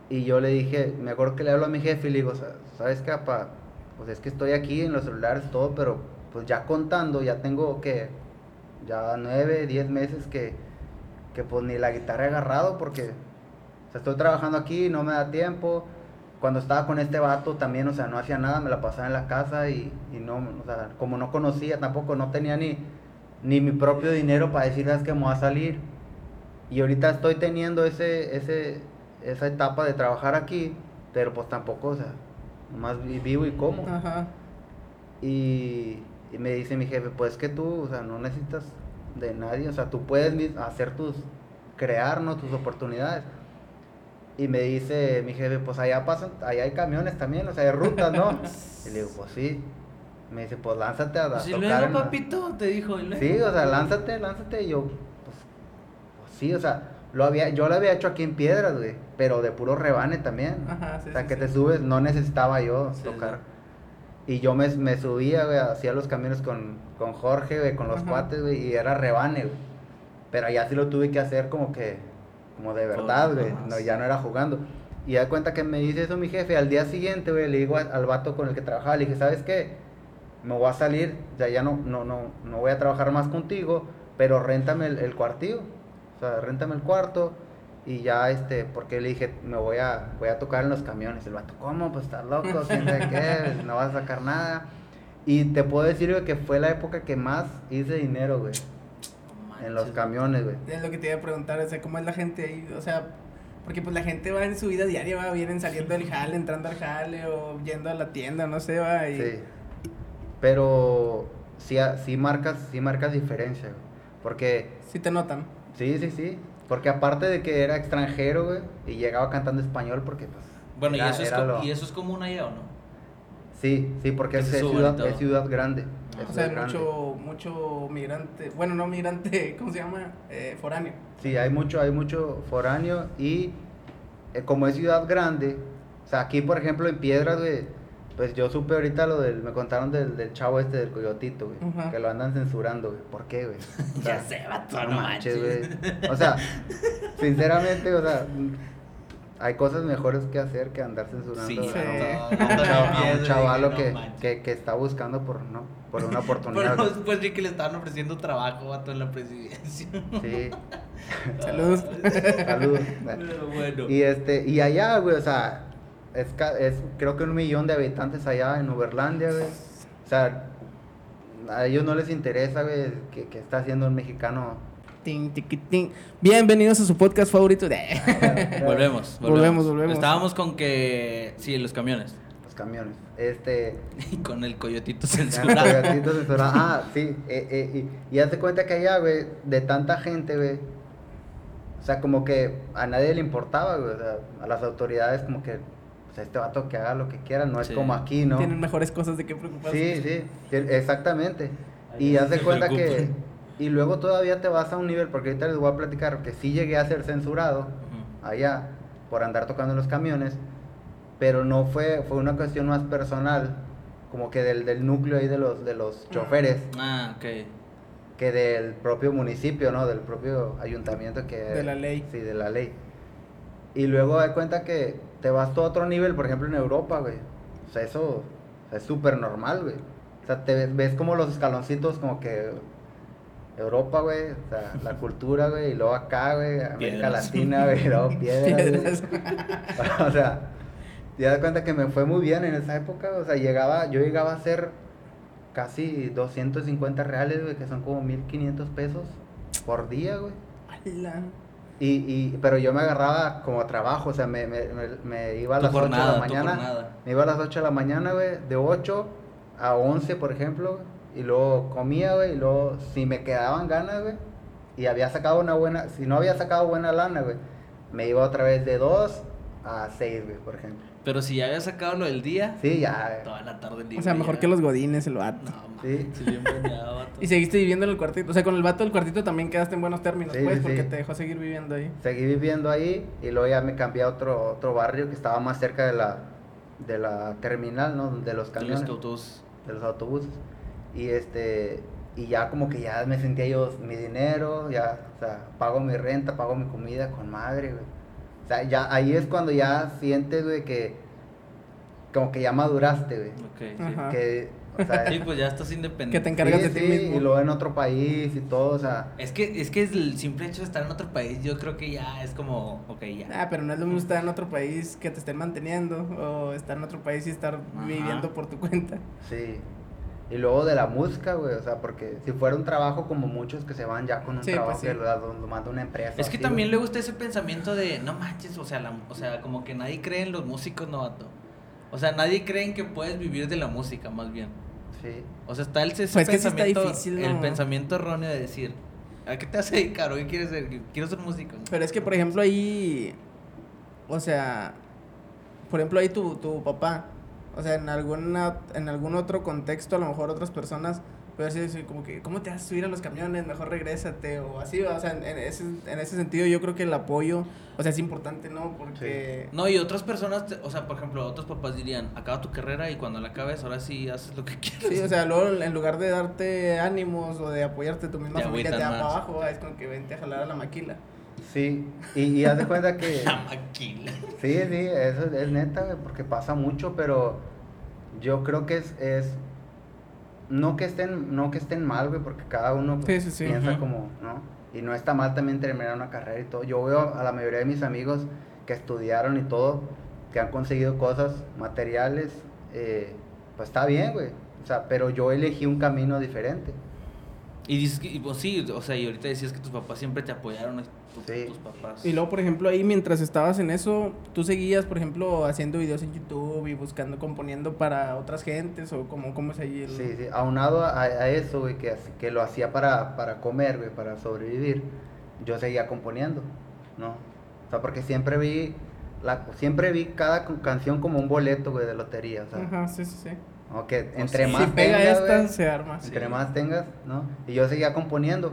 Y yo le dije, me acuerdo que le hablo a mi jefe y le digo, "Sa- ¿sabes qué, papá? Pues es que estoy aquí en los celulares, todo, pero pues ya contando, ya tengo que ya nueve, diez meses que, que pues ni la guitarra he agarrado porque estoy trabajando aquí, no me da tiempo. Cuando estaba con este vato también, o sea, no hacía nada, me la pasaba en la casa y, y no, o sea, como no conocía tampoco, no tenía ni, ni mi propio dinero para decir, "Es que me voy a salir. Y ahorita estoy teniendo ese, ese, esa etapa de trabajar aquí, pero pues tampoco, o sea, nomás vi- vivo y como. Ajá. Y, y me dice mi jefe, pues que tú, o sea, no necesitas de nadie, o sea, tú puedes hacer tus, crear, ¿no? Tus oportunidades. Y me dice mi jefe, pues allá pasan, allá hay camiones también, o sea, hay rutas, ¿no? y le digo, pues sí. Me dice, pues lánzate a, Si tocar luego, en la- papito, te dijo. y luego. Sí, o sea, lánzate, lánzate. Y yo, pues, pues sí, o sea, lo había, yo lo había hecho aquí en Piedras, güey, pero de puro rebane también. Ajá, sí, o sea, sí, que sí. te subes, no necesitaba yo tocar. Y yo me, me subía, güey, hacía los caminos con, con Jorge, güey, con los Ajá. cuates, güey, y era rebane, güey. Pero allá sí lo tuve que hacer como que, como de verdad, güey, no, ya no era jugando. Y da cuenta que me dice eso mi jefe, al día siguiente, güey, le digo al, al vato con el que trabajaba, le dije, ¿sabes qué? Me voy a salir, ya, ya no, no, no, no voy a trabajar más contigo, pero réntame el, el cuartillo, o sea, réntame el cuarto, y ya, este, porque le dije, me voy a, voy a tocar en los camiones. El vato, ¿cómo? Pues estás loco, quién sabe qué, no vas a sacar nada. Y te puedo decir, güey, que fue la época que más hice dinero, güey, En los camiones, güey. Es lo que te iba a preguntar, o sea, ¿cómo es la gente ahí? O sea, porque pues la gente va en su vida diaria, va, vienen saliendo del jale, entrando al jale o yendo a la tienda, no sé, va, y... Sí. Pero sí, sí marcas, sí marcas diferencia, güey. Porque, Sí te notan. sí, sí, sí. Porque aparte de que era extranjero, güey, y llegaba cantando español porque, pues... Bueno, era- ¿y, eso es lo- ¿y eso es común allá o no? Sí, sí, porque es, ciudad, es ciudad grande. Ah. es O sea, grande. mucho, mucho migrante, bueno, no migrante, ¿cómo se llama? Eh, foráneo. Sí, hay mucho, hay mucho foráneo y eh, como es ciudad grande, o sea, aquí por ejemplo en Piedras, güey, pues yo supe ahorita lo del, me contaron del, del chavo este del coyotito, güey, que lo andan censurando, güey. ¿Por qué, güey? O sea, ya sé, vato, no no manches, manches. güey. O sea, sinceramente, o sea, hay cosas mejores que hacer que andar censurando Sí, a, Sí. un- no, chavalo que, que, que está buscando por, ¿no? por una oportunidad. Pero después vi que le estaban ofreciendo trabajo, vato, en la presidencia. Sí, Saludos. saludos. Pero bueno. Y este, y allá, güey, o sea, es, ca- es creo que un millón de habitantes allá en Uberlandia, güey. O sea, a ellos no les interesa, güey, que, que está haciendo un mexicano. Bienvenidos a su podcast favorito de... Volvemos, volvemos. Volvemos, volvemos. Estábamos con que. Sí, los camiones. Los camiones. Este. Y con el coyotito censurado. coyotito censurado. Ah, sí. eh, eh, y, y hazte cuenta que allá, güey, de tanta gente, güey. O sea, como que a nadie le importaba, güey. O sea, a las autoridades, como que. O sea, este vato que haga lo que quiera, no es como aquí, ¿no? Tienen mejores cosas de qué preocuparse. Sí, sí, sí, exactamente. Ahí Y haz de cuenta que. Y luego todavía te vas a un nivel, porque ahorita les voy a platicar que sí llegué a ser censurado allá por andar tocando en los camiones, pero no fue, fue una cuestión más personal, como que del, del núcleo ahí de los, de los choferes, Ah, ok. que del propio municipio, ¿no? Del propio ayuntamiento que... De la ley. Sí, de la ley. Y luego de cuenta que te vas a otro nivel, por ejemplo en Europa, güey. O sea, eso es súper normal, güey. O sea, te ves, ves como los escaloncitos como que Europa, güey, o sea, la cultura, güey, y luego acá, güey, América Piedras. Latina, güey, y luego piedras, güey. Piedras. o sea, te das cuenta que me fue muy bien en esa época, o sea, llegaba, yo llegaba a ser casi 250 reales, güey, que son como 1500 pesos por día, güey. Y, y, pero yo me agarraba como trabajo, o sea, me, me, me, iba a las 8 de la mañana. Me iba a las 8 de la mañana, güey, de 8 a 11, por ejemplo, y luego comía, güey, y luego si me quedaban ganas, güey, y había sacado una buena, si no había sacado buena lana, güey, me iba otra vez de 2 a 6, güey, por ejemplo. Pero si ya había sacado lo del día, Sí, ya. toda la tarde libre. O sea, mejor ya. que los godines el vato. No, Sí. manches, bien bañado, vato. Y seguiste viviendo en el cuartito. O sea, con el vato del cuartito también quedaste en buenos términos, Sí, pues, sí, porque sí. te dejó seguir viviendo ahí. Seguí viviendo ahí y luego ya me cambié a otro, otro barrio que estaba más cerca de la, de la terminal, ¿no? De los De camiones. los autos. de los autobuses. Y este y ya como que ya me sentía yo mi dinero, ya, o sea, pago mi renta, pago mi comida con madre, güey. O sea, ya ahí es cuando ya sientes, güey, que como que ya maduraste, güey. Ok, sí. Que, o sea, Sí, pues ya estás independiente. Que te encargas sí, de ti sí, mismo. Y luego en otro país y todo, o sea, Es que, es que es el simple hecho de estar en otro país, yo creo que ya es como, ok, ya. Ah, pero no es lo mismo estar en otro país que te estén manteniendo o estar en otro país y estar Ajá. viviendo por tu cuenta. sí. Y luego de la música, güey, o sea, porque si fuera un trabajo como muchos que se van ya con un Sí, trabajo pues sí. que lo, lo manda una empresa. Es que así, también güey. le gusta ese pensamiento de, no manches, o sea, la- o sea, como que nadie cree en los músicos, novato. O sea, nadie cree en que puedes vivir de la música, más bien. Sí. O sea, está el, ese Pues que sí está pensamiento, difícil, el ¿no? pensamiento erróneo de decir, ¿a qué te vas a dedicar? ¿O qué quieres ser? Quiero ser músico. Pero es que, por ejemplo, ahí. O sea. Por ejemplo, ahí tu, tu papá. O sea, en, alguna, en algún otro contexto, a lo mejor otras personas. Puede decir como que, ¿cómo te vas a subir a los camiones? Mejor regrésate. O así, o sea, en, en ese, en ese sentido, yo creo que el apoyo. O sea, es importante, ¿no? Porque. No, y otras personas, te- o sea, por ejemplo, otros papás dirían, acaba tu carrera y cuando la acabes, ahora sí haces lo que quieras. Sí, o sea, luego en lugar de darte ánimos o de apoyarte tu misma Te familia, te da para abajo, es como que vente a jalar a la maquila. Sí, y, y haz de cuenta que... La maquila. Sí, sí, eso es neta, güey, porque pasa mucho, pero yo creo que es, es no que estén, no que estén mal, güey, porque cada uno pues, Sí, sí, sí. piensa como, ¿no? Y no está mal también terminar una carrera y todo. Yo veo a la mayoría de mis amigos que estudiaron y todo, que han conseguido cosas materiales, eh, pues está bien, güey. O sea, pero yo elegí un camino diferente. Y dices que, y, pues sí, o sea, y ahorita decías que tus papás siempre te apoyaron, tu- Sí. tus papás. Y luego, por ejemplo, ahí mientras estabas en eso, tú seguías, por ejemplo, haciendo videos en YouTube y buscando, componiendo para otras gentes o como, cómo es ahí el... Sí, sí, aunado a, a eso, güey, que, que lo hacía para, para comer, güey, para sobrevivir, yo seguía componiendo, ¿no? O sea, porque siempre vi, la, siempre vi cada canción como un boleto, güey, de lotería, o sea, Ajá, sí, sí, sí. ¿no? que O entre sí. más si pega tengas, esta, güey, se arma. Sí. entre más tengas, ¿no? Y yo seguía componiendo,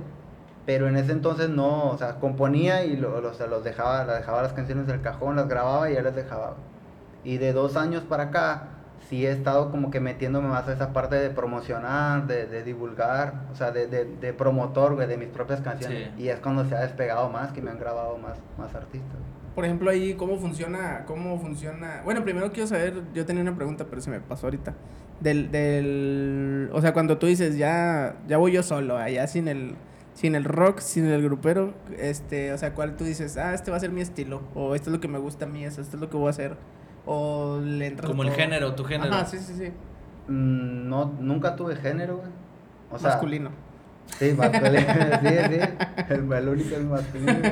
pero en ese entonces no, o sea, componía y lo, lo- o sea, los dejaba, la dejaba las canciones del cajón, las grababa y ya las dejaba. Y de dos años para acá, sí he estado como que metiéndome más a esa parte de promocionar, de, de divulgar, o sea, de, de, de promotor, güey, de mis propias canciones. Sí. Y es cuando se ha despegado más, que me han grabado más, más artistas. Por ejemplo, ahí, ¿cómo funciona? ¿Cómo funciona? Bueno, primero quiero saber, yo tenía una pregunta, pero se me pasó ahorita. Del, del, o sea, cuando tú dices, ya, ya voy yo solo, allá sin el, sin el rock, sin el grupero, este, o sea, ¿cuál tú dices, ah, este va a ser mi estilo? O esto es lo que me gusta a mí, eso, esto es lo que voy a hacer. O le entras Como el todo? género, tu género. Ajá, sí, sí, sí. Mm, no, nunca tuve género, güey. O sea, Masculino. Sí, masculino, sí, sí. El, el único es masculino.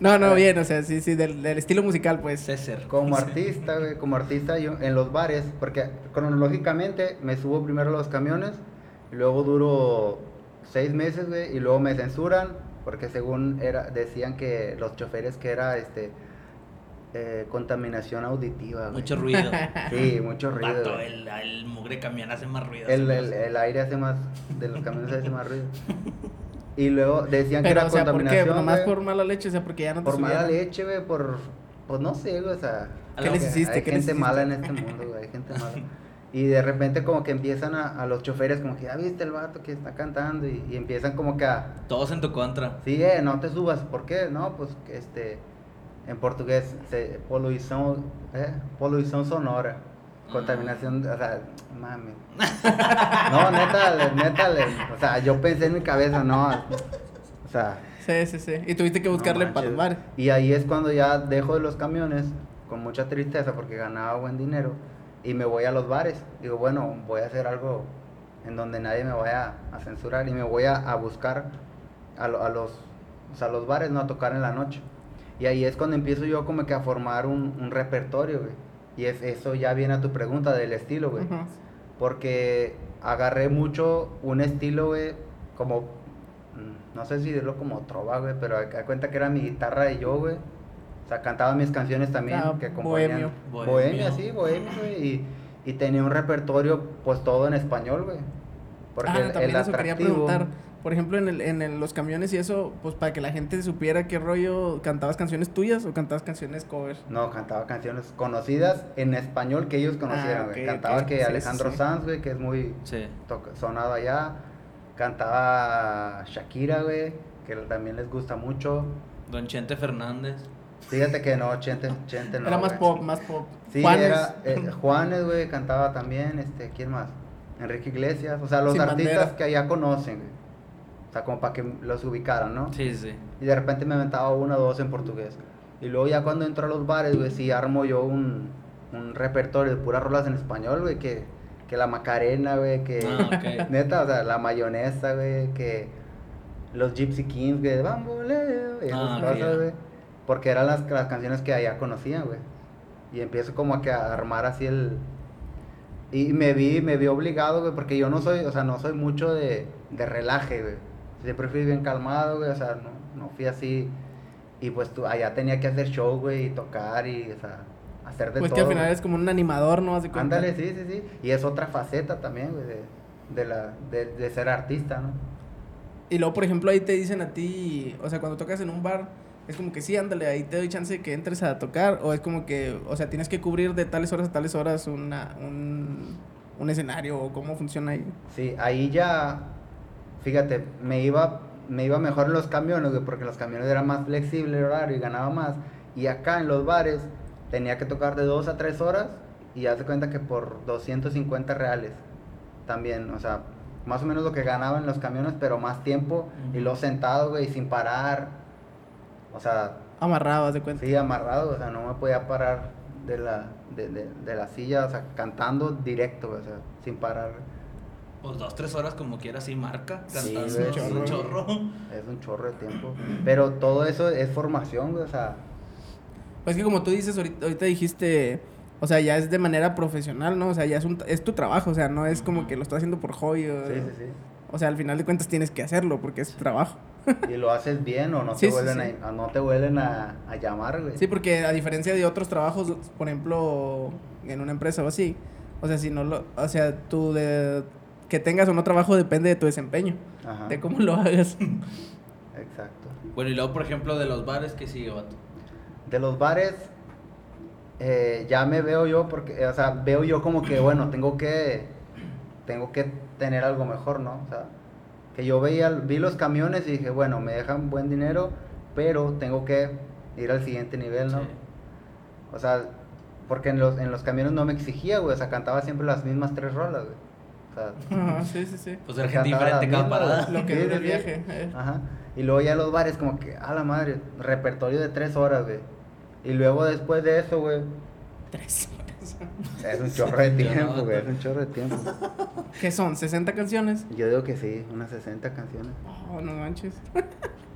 No, no, Ah. bien, o sea, sí, sí, del, del estilo musical, pues. César. Como artista, güey, como artista yo en los bares, porque cronológicamente me subo primero a los camiones, y luego duro seis meses, güey, y luego me censuran, porque según era, decían que los choferes que era, este, eh, contaminación auditiva, güey. Mucho ruido. Sí, mucho ruido. El, el mugre camión hace más ruido. El, el, aire hace más, de los camiones hace más ruido. Y luego decían que era o sea, ¿por qué? contaminación, Nomás por mala leche, o sea, porque ya no te Por mala leche, güey, por. Pues no sé, güey, o sea. ¿Qué les que hiciste? Hay ¿Qué les gente mala en este mundo, güey, hay gente mala. Y de repente, como que empiezan a, a los choferes, como que ya viste el vato que está cantando, y, y empiezan como que a. Todos en tu contra. Sí, eh, no te subas, ¿por qué? No, pues que este. En portugués, se, poluición, eh, poluición sonora. Contaminación, o sea, mames. No, neta, neta, o sea, yo pensé en mi cabeza, no. O sea, Sí, sí, sí. Y tuviste que no buscarle manches. bares. Y ahí es cuando ya dejo de los camiones con mucha tristeza porque ganaba buen dinero y me voy a los bares. Digo, bueno, voy a hacer algo en donde nadie me vaya a censurar y me voy a, a buscar a, a los, a los bares, no a tocar en la noche. Y ahí es cuando empiezo yo como que a formar un, un repertorio, güey. Y es, eso ya viene a tu pregunta del estilo, güey. Porque agarré mucho un estilo, güey, como, mm, no sé si decirlo como trova, güey, pero a, a cuenta que era mi guitarra y yo, güey. O sea, cantaba mis canciones también, Ah, que componían. bohemio. Bohemio. Bohemia, sí, bohemio, güey. Y, y tenía un repertorio, pues todo en español, güey. Porque ah, el, también el eso quería preguntar. Por ejemplo, en, el, en el- los camiones y eso, pues para que la gente supiera qué rollo, ¿cantabas canciones tuyas o cantabas canciones cover? No, cantaba canciones conocidas en español que ellos conocieran, Ah, güey. Cantaba que Sí, Alejandro sí. Sanz, güey, que es muy Sí. sonado allá. Cantaba Shakira, güey, que también les gusta mucho. Don Chente Fernández. Fíjate que no, Chente, Chente no. Era más güey. pop, más pop. Sí, Juanes. era eh, Juanes, güey, cantaba también, este, ¿quién más? Enrique Iglesias, o sea, los Sin artistas Bandera. que allá conocen, güey. O sea, como para que los ubicaran, ¿no? Sí, sí. Y de repente me aventaba una o dos en portugués. Y luego ya cuando entro a los bares, güey, sí armo yo un, un repertorio de puras rolas en español, güey, que, que la Macarena, güey, que... Ah, ok. Neta, o sea, la mayonesa, güey, que los Gypsy Kings, güey, bamboleo, y esas Ah, cosas, güey. Porque eran las, las canciones que allá conocían, güey. Y empiezo como a, que a armar así el... Y me vi, me vi obligado, güey, porque yo no soy, o sea, no soy mucho de, de relaje, güey. Siempre fui bien calmado, güey, o sea, no, no fui así. Y pues tú, allá tenía que hacer show, güey, y tocar y, o sea, hacer de Pues todo. que al final güey. es como un animador, ¿no? Cuenta. Ándale, sí, sí, sí. Y es otra faceta también, güey, de, de, la, de, de ser artista, ¿no? Y luego, por ejemplo, ahí te dicen a ti, o sea, cuando tocas en un bar, es como que sí, ándale, ahí te doy chance de que entres a tocar, o es como que, o sea, tienes que cubrir de tales horas a tales horas una, un, un escenario, o cómo funciona ahí. Sí, ahí ya, fíjate, me iba, me iba mejor en los camiones, güey, porque en los camiones era más flexible el horario y ganaba más. Y acá en los bares tenía que tocar de dos a tres horas y haz de cuenta que por 250 reales también, o sea, más o menos lo que ganaba en los camiones, pero más tiempo y luego sentado, güey, sin parar. O sea, Amarrado, haz de cuenta. Sí, amarrado, o sea, no me podía parar de la, de, de, de la silla, o sea, cantando directo, o sea, sin parar. Pues dos, tres horas como quiera, sí marca. Sí, Cantando es sí. un chorro. Es un chorro de tiempo. Pero todo eso es formación, o sea, Pues que como tú dices, ahorita, ahorita dijiste, o sea, ya es de manera profesional, ¿no? O sea, ya es, un, es tu trabajo, o sea, no es como que lo estás haciendo por hobby. O, sí, sí, o sea, al final de cuentas tienes que hacerlo porque es trabajo. Y lo haces bien o no Sí, te sí, vuelven, sí. A, no te vuelven a, a llamar, güey. Sí, porque a diferencia de otros trabajos, por ejemplo, en una empresa o así, o sea, si no lo, o sea, tú de que tengas o no trabajo depende de tu desempeño, Ajá, de cómo lo hagas. exacto. Bueno, y luego, por ejemplo, de los bares, ¿qué sigue, vato? De los bares, eh, ya me veo yo, porque, o sea, veo yo como que, bueno, tengo que, tengo que tener algo mejor, ¿no? O sea, que yo veía, vi los camiones y dije, bueno, me dejan buen dinero, pero tengo que ir al siguiente nivel, ¿no? Sí. O sea, porque en los, en los camiones no me exigía, güey, o sea, cantaba siempre las mismas tres rolas, güey. O sea, Ajá, sí, sí, sí. Pues era Cantaba gente diferente cada parada. Lo que Sí, el viaje. eh. Ajá. Y luego ya los bares como que, a la madre, repertorio de tres horas, güey. Y luego después de eso, güey, Tres es un chorro de tiempo, güey, es un chorro de tiempo. ¿Qué son? ¿60 canciones? Yo digo que sí, unas 60 canciones. Oh, no manches.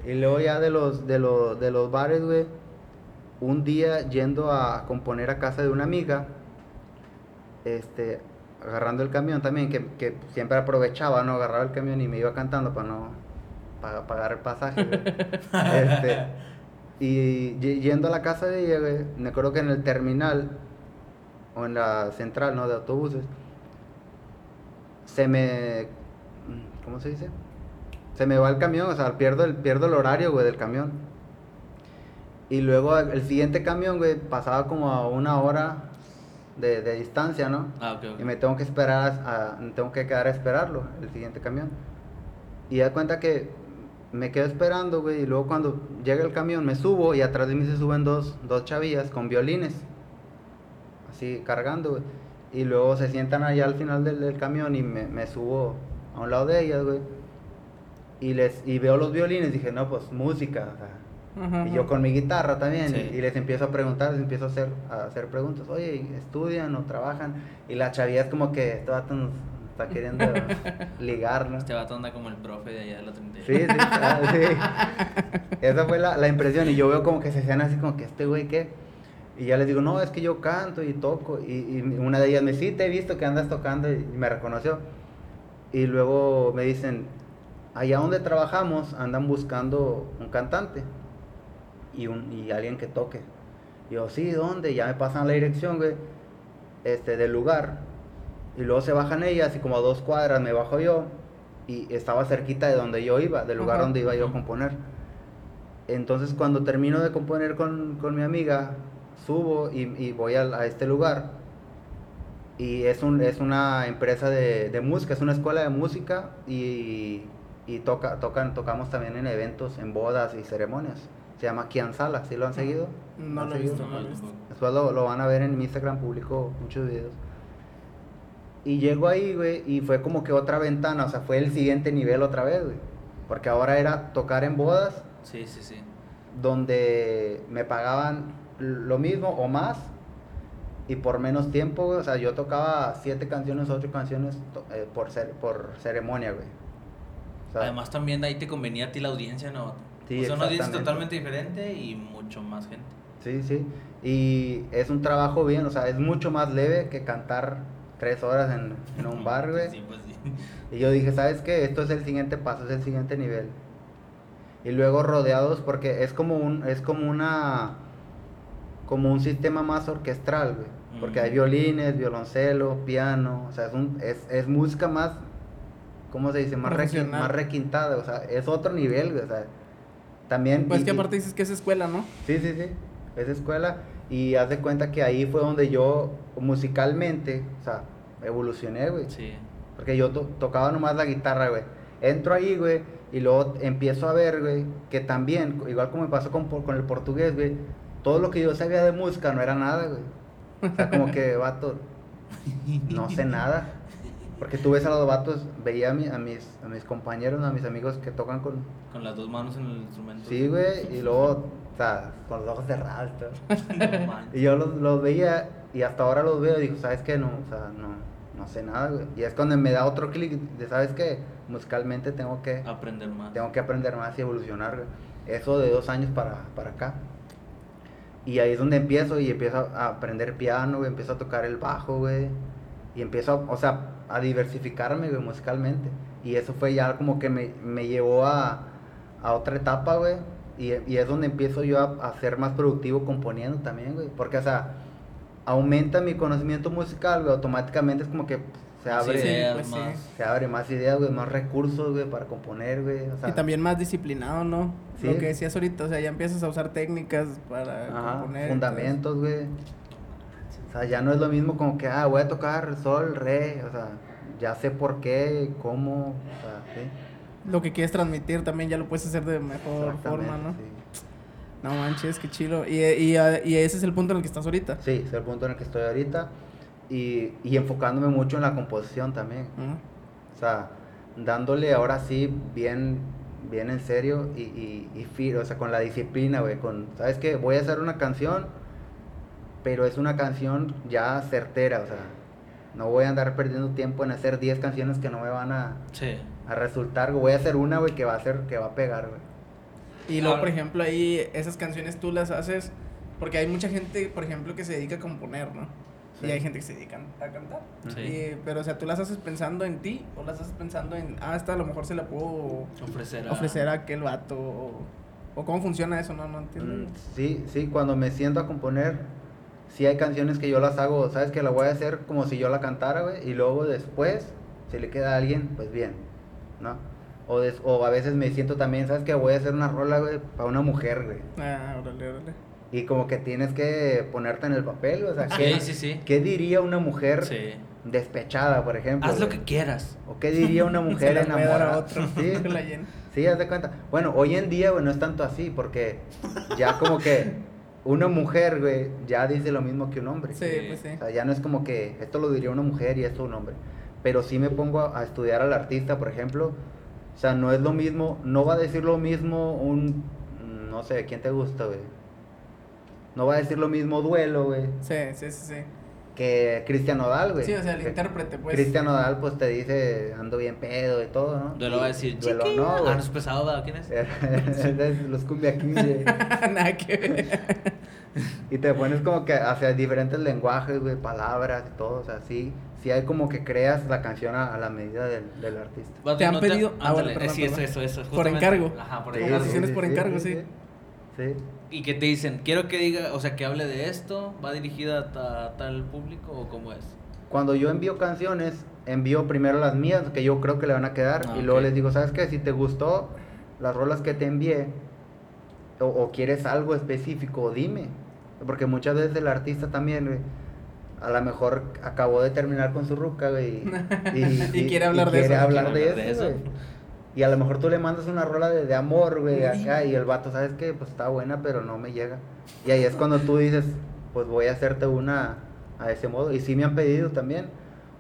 Y luego ya de los, de los, de los bares, güey, un día yendo a componer a casa de una amiga, este, agarrando el camión también, que, que siempre aprovechaba, ¿no? Agarraba el camión y me iba cantando para no para pagar el pasaje, güey. Este, y y- yendo a la casa de ella, güey, me acuerdo que en el terminal, o en la central, ¿no? De autobuses, se me... ¿Cómo se dice? Se me va el camión, o sea, pierdo el, pierdo el horario, güey, del camión. Y luego el siguiente camión, güey, pasaba como a una hora de, de distancia, ¿no? Ah, ok, ok. Y me tengo que esperar, a, me tengo que quedar a esperarlo, el siguiente camión. Y da cuenta que me quedo esperando, güey, y luego cuando llega el camión me subo y atrás de mí se suben dos, dos chavillas con violines, así cargando, güey. Y luego se sientan allá al final del, del camión y me, me subo a un lado de ellas, güey. Y, les, y veo los violines, dije, no, pues música, o sea, Ajá, y yo con mi guitarra también, Sí. y, y les empiezo a preguntar, les empiezo a hacer, a hacer preguntas, oye, ¿estudian o trabajan? Y la chavilla es como que este vato nos está queriendo ligar, ¿no? Este vato anda como el profe de allá de la 38. Sí, sí, ah, sí. Esa fue la, la impresión, y yo veo como que se hacían así como que este güey, ¿qué? Y ya les digo, no, es que yo canto y toco, y, y una de ellas me dice, sí, te he visto que andas tocando, y, y me reconoció. Y luego me dicen, allá donde trabajamos andan buscando un cantante y, un, y alguien que toque. Y yo, sí, ¿dónde? Ya me pasan la dirección, güey, este, del lugar. Y luego se bajan ellas y como a dos cuadras me bajo yo y estaba cerquita de donde yo iba, del lugar Ajá. donde iba yo a componer. Entonces cuando termino de componer con, con mi amiga, subo y, y voy a, este lugar. Y es, un, es una empresa de, de música, es una escuela de música y, y toca, tocan, tocamos también en eventos, en bodas y ceremonias. Se llama Kian Sala, ¿sí lo han seguido? No han lo he seguido? visto, No, no lo he visto. no. Después lo, lo van a ver en mi Instagram, publico muchos videos. Y llego ahí, güey, y fue como que otra ventana, o sea, fue el siguiente nivel otra vez, güey. Porque ahora era tocar en bodas, Sí, sí, sí. donde me pagaban lo mismo o más, y por menos tiempo. O sea, yo tocaba siete canciones, ocho canciones eh, por, cer- por ceremonia, güey. O sea, Además también ahí te convenía a ti la audiencia, ¿no? Sí, o sea, una audiencia totalmente diferente y mucho más gente. Sí, sí. Y es un trabajo bien, o sea, es mucho más leve que cantar tres horas en, en un bar, güey. Sí, pues sí. Y yo dije, ¿sabes qué? Esto es el siguiente paso, es el siguiente nivel. Y luego rodeados, porque es como un, es como una, como un sistema más orquestral, güey. Porque hay violines, violoncelo, piano, o sea, es, un, es, es música más, ¿cómo se dice? Más, requi- Profesional. más requintada, o sea, es otro nivel, güey, o sea, también... Pues y- que aparte dices que es escuela, ¿no? Sí, sí, sí. Es escuela. Y haz de cuenta que ahí fue donde yo musicalmente, o sea, evolucioné, güey. Sí. Porque yo to- tocaba nomás la guitarra, güey. Entro ahí, güey, y luego empiezo a ver, güey, que también, igual como me pasó con, por- con el portugués, güey, todo lo que yo sabía de música no era nada, güey. O sea, como que, vato, no sé nada. Porque tú ves a los vatos, veía a, mi- a mis, a mis compañeros, a mis amigos que tocan con, Con las dos manos en el instrumento. Sí, güey, y luego, o sea, con los ojos cerrados. Y yo los, los veía y hasta ahora los veo y digo, ¿sabes qué? No, o sea, no, no sé nada, güey. Y es cuando me da otro clic de, ¿sabes qué? Musicalmente tengo que, Aprender más. tengo que aprender más y evolucionar, güey. Eso de dos años para, para acá. Y ahí es donde empiezo y empiezo a aprender piano, empiezo a tocar el bajo, güey. Y empiezo, o sea, a diversificarme, güey, musicalmente. Y eso fue ya como que me, me llevó a, a otra etapa, güey. Y, y es donde empiezo yo a, a ser más productivo componiendo también, güey. Porque, o sea, aumenta mi conocimiento musical, güey. Automáticamente es como que se Más abre, ideas, pues sí. más. se abre más ideas, güey, más recursos, güey, para componer, güey. O sea, y también más disciplinado, ¿no? Sí. Lo que decías ahorita, o sea, ya empiezas a usar técnicas para Ajá, componer. fundamentos, güey. O sea, ya no es lo mismo como que, ah, voy a tocar sol, re, o sea, ya sé por qué, cómo, o sea, sí. Lo que quieres transmitir también ya lo puedes hacer de mejor forma, ¿no? Sí. No manches, qué chido. Y, y, y ese es el punto en el que estás ahorita. Sí, es el punto en el que estoy ahorita. Y, y enfocándome mucho en la composición también. Ujú. O sea, dándole ahora sí bien, bien en serio y, y, y o sea, con la disciplina, güey. Con, ¿sabes qué? Voy a hacer una canción, pero es una canción ya certera, o sea, no voy a andar perdiendo tiempo en hacer 10 canciones que no me van a, Sí. a resultar. Voy a hacer una, güey, que va a ser, que va a pegar, güey. Y luego, por ejemplo, ahí esas canciones tú las haces porque hay mucha gente, por ejemplo, que se dedica a componer, ¿no? Sí. Y hay gente que se dedica a cantar. Sí. Y- pero, o sea, tú las haces pensando en ti o las haces pensando en, ah, esta a lo mejor se la puedo Ofrecer a... ofrecer a aquel vato. O, o cómo funciona eso, no, no entiendo. Mm, Sí, sí, cuando me siento a componer, sí hay canciones que yo las hago, sabes que la voy a hacer como si yo la cantara, güey, y luego después, si le queda a alguien, pues bien, ¿no? O, des- o a veces me siento también, sabes que voy a hacer una rola, güey, para una mujer, güey. Ah, órale, órale. Y como que tienes que ponerte en el papel, o sea, ¿qué, Sí, sí, sí. ¿qué diría una mujer Sí. despechada, por ejemplo? Haz lo que quieras. ¿O qué diría una mujer voy a enamorada? otro. Sí, la. Sí, haz de cuenta. Bueno, hoy en día, güey, no es tanto así, porque ya como que una mujer, güey, ya dice lo mismo que un hombre. Sí, pues sí. O sea, ya no es como que esto lo diría una mujer y esto un hombre. Pero sí me pongo a, a estudiar al artista, por ejemplo. O sea, no es lo mismo, no va a decir lo mismo un, no sé, ¿quién te gusta, güey? No va a decir lo mismo duelo, güey, Sí, sí, sí, sí. que Cristian Nodal, güey. Sí, o sea, el Que intérprete, pues. Cristian Nodal, pues te dice, ando bien pedo y todo, ¿no? Duelo va a decir, Duelo no, Ah, güey. no es pesado, ¿verdad? ¿Quién es? Los cumbia güey. Nada que ver. Y te pones como que hacia diferentes lenguajes, güey, palabras y todo. O sea, sí, sí hay como que creas la canción a, a la medida del, del artista. ¿Te han no pedido? Ah, bueno, ándale, perdón, sí, eso, perdón. eso, eso. Por justamente. encargo. Ajá, por Sí, encargo. Composiciones por encargo, sí. Sí. Y que te dicen, quiero que diga, o sea, que hable de esto, ¿va dirigida a ta- tal público o cómo es? Cuando yo envío canciones, envío primero las mías, que yo creo que le van a quedar. Ah, y luego les digo, ¿sabes qué? Si te gustó las rolas que te envié, o, o quieres algo específico, dime. Porque muchas veces el artista también, a lo mejor acabó de terminar con su ruca, güey. Y, Y quiere hablar de quiere eso. hablar Quiere de hablar de eso. Y a lo mejor tú le mandas una rola de, de amor, güey, acá, y el vato, ¿sabes qué? Pues está buena, pero no me llega. Y ahí es cuando tú dices, pues voy a hacerte una a ese modo. Y sí me han pedido también.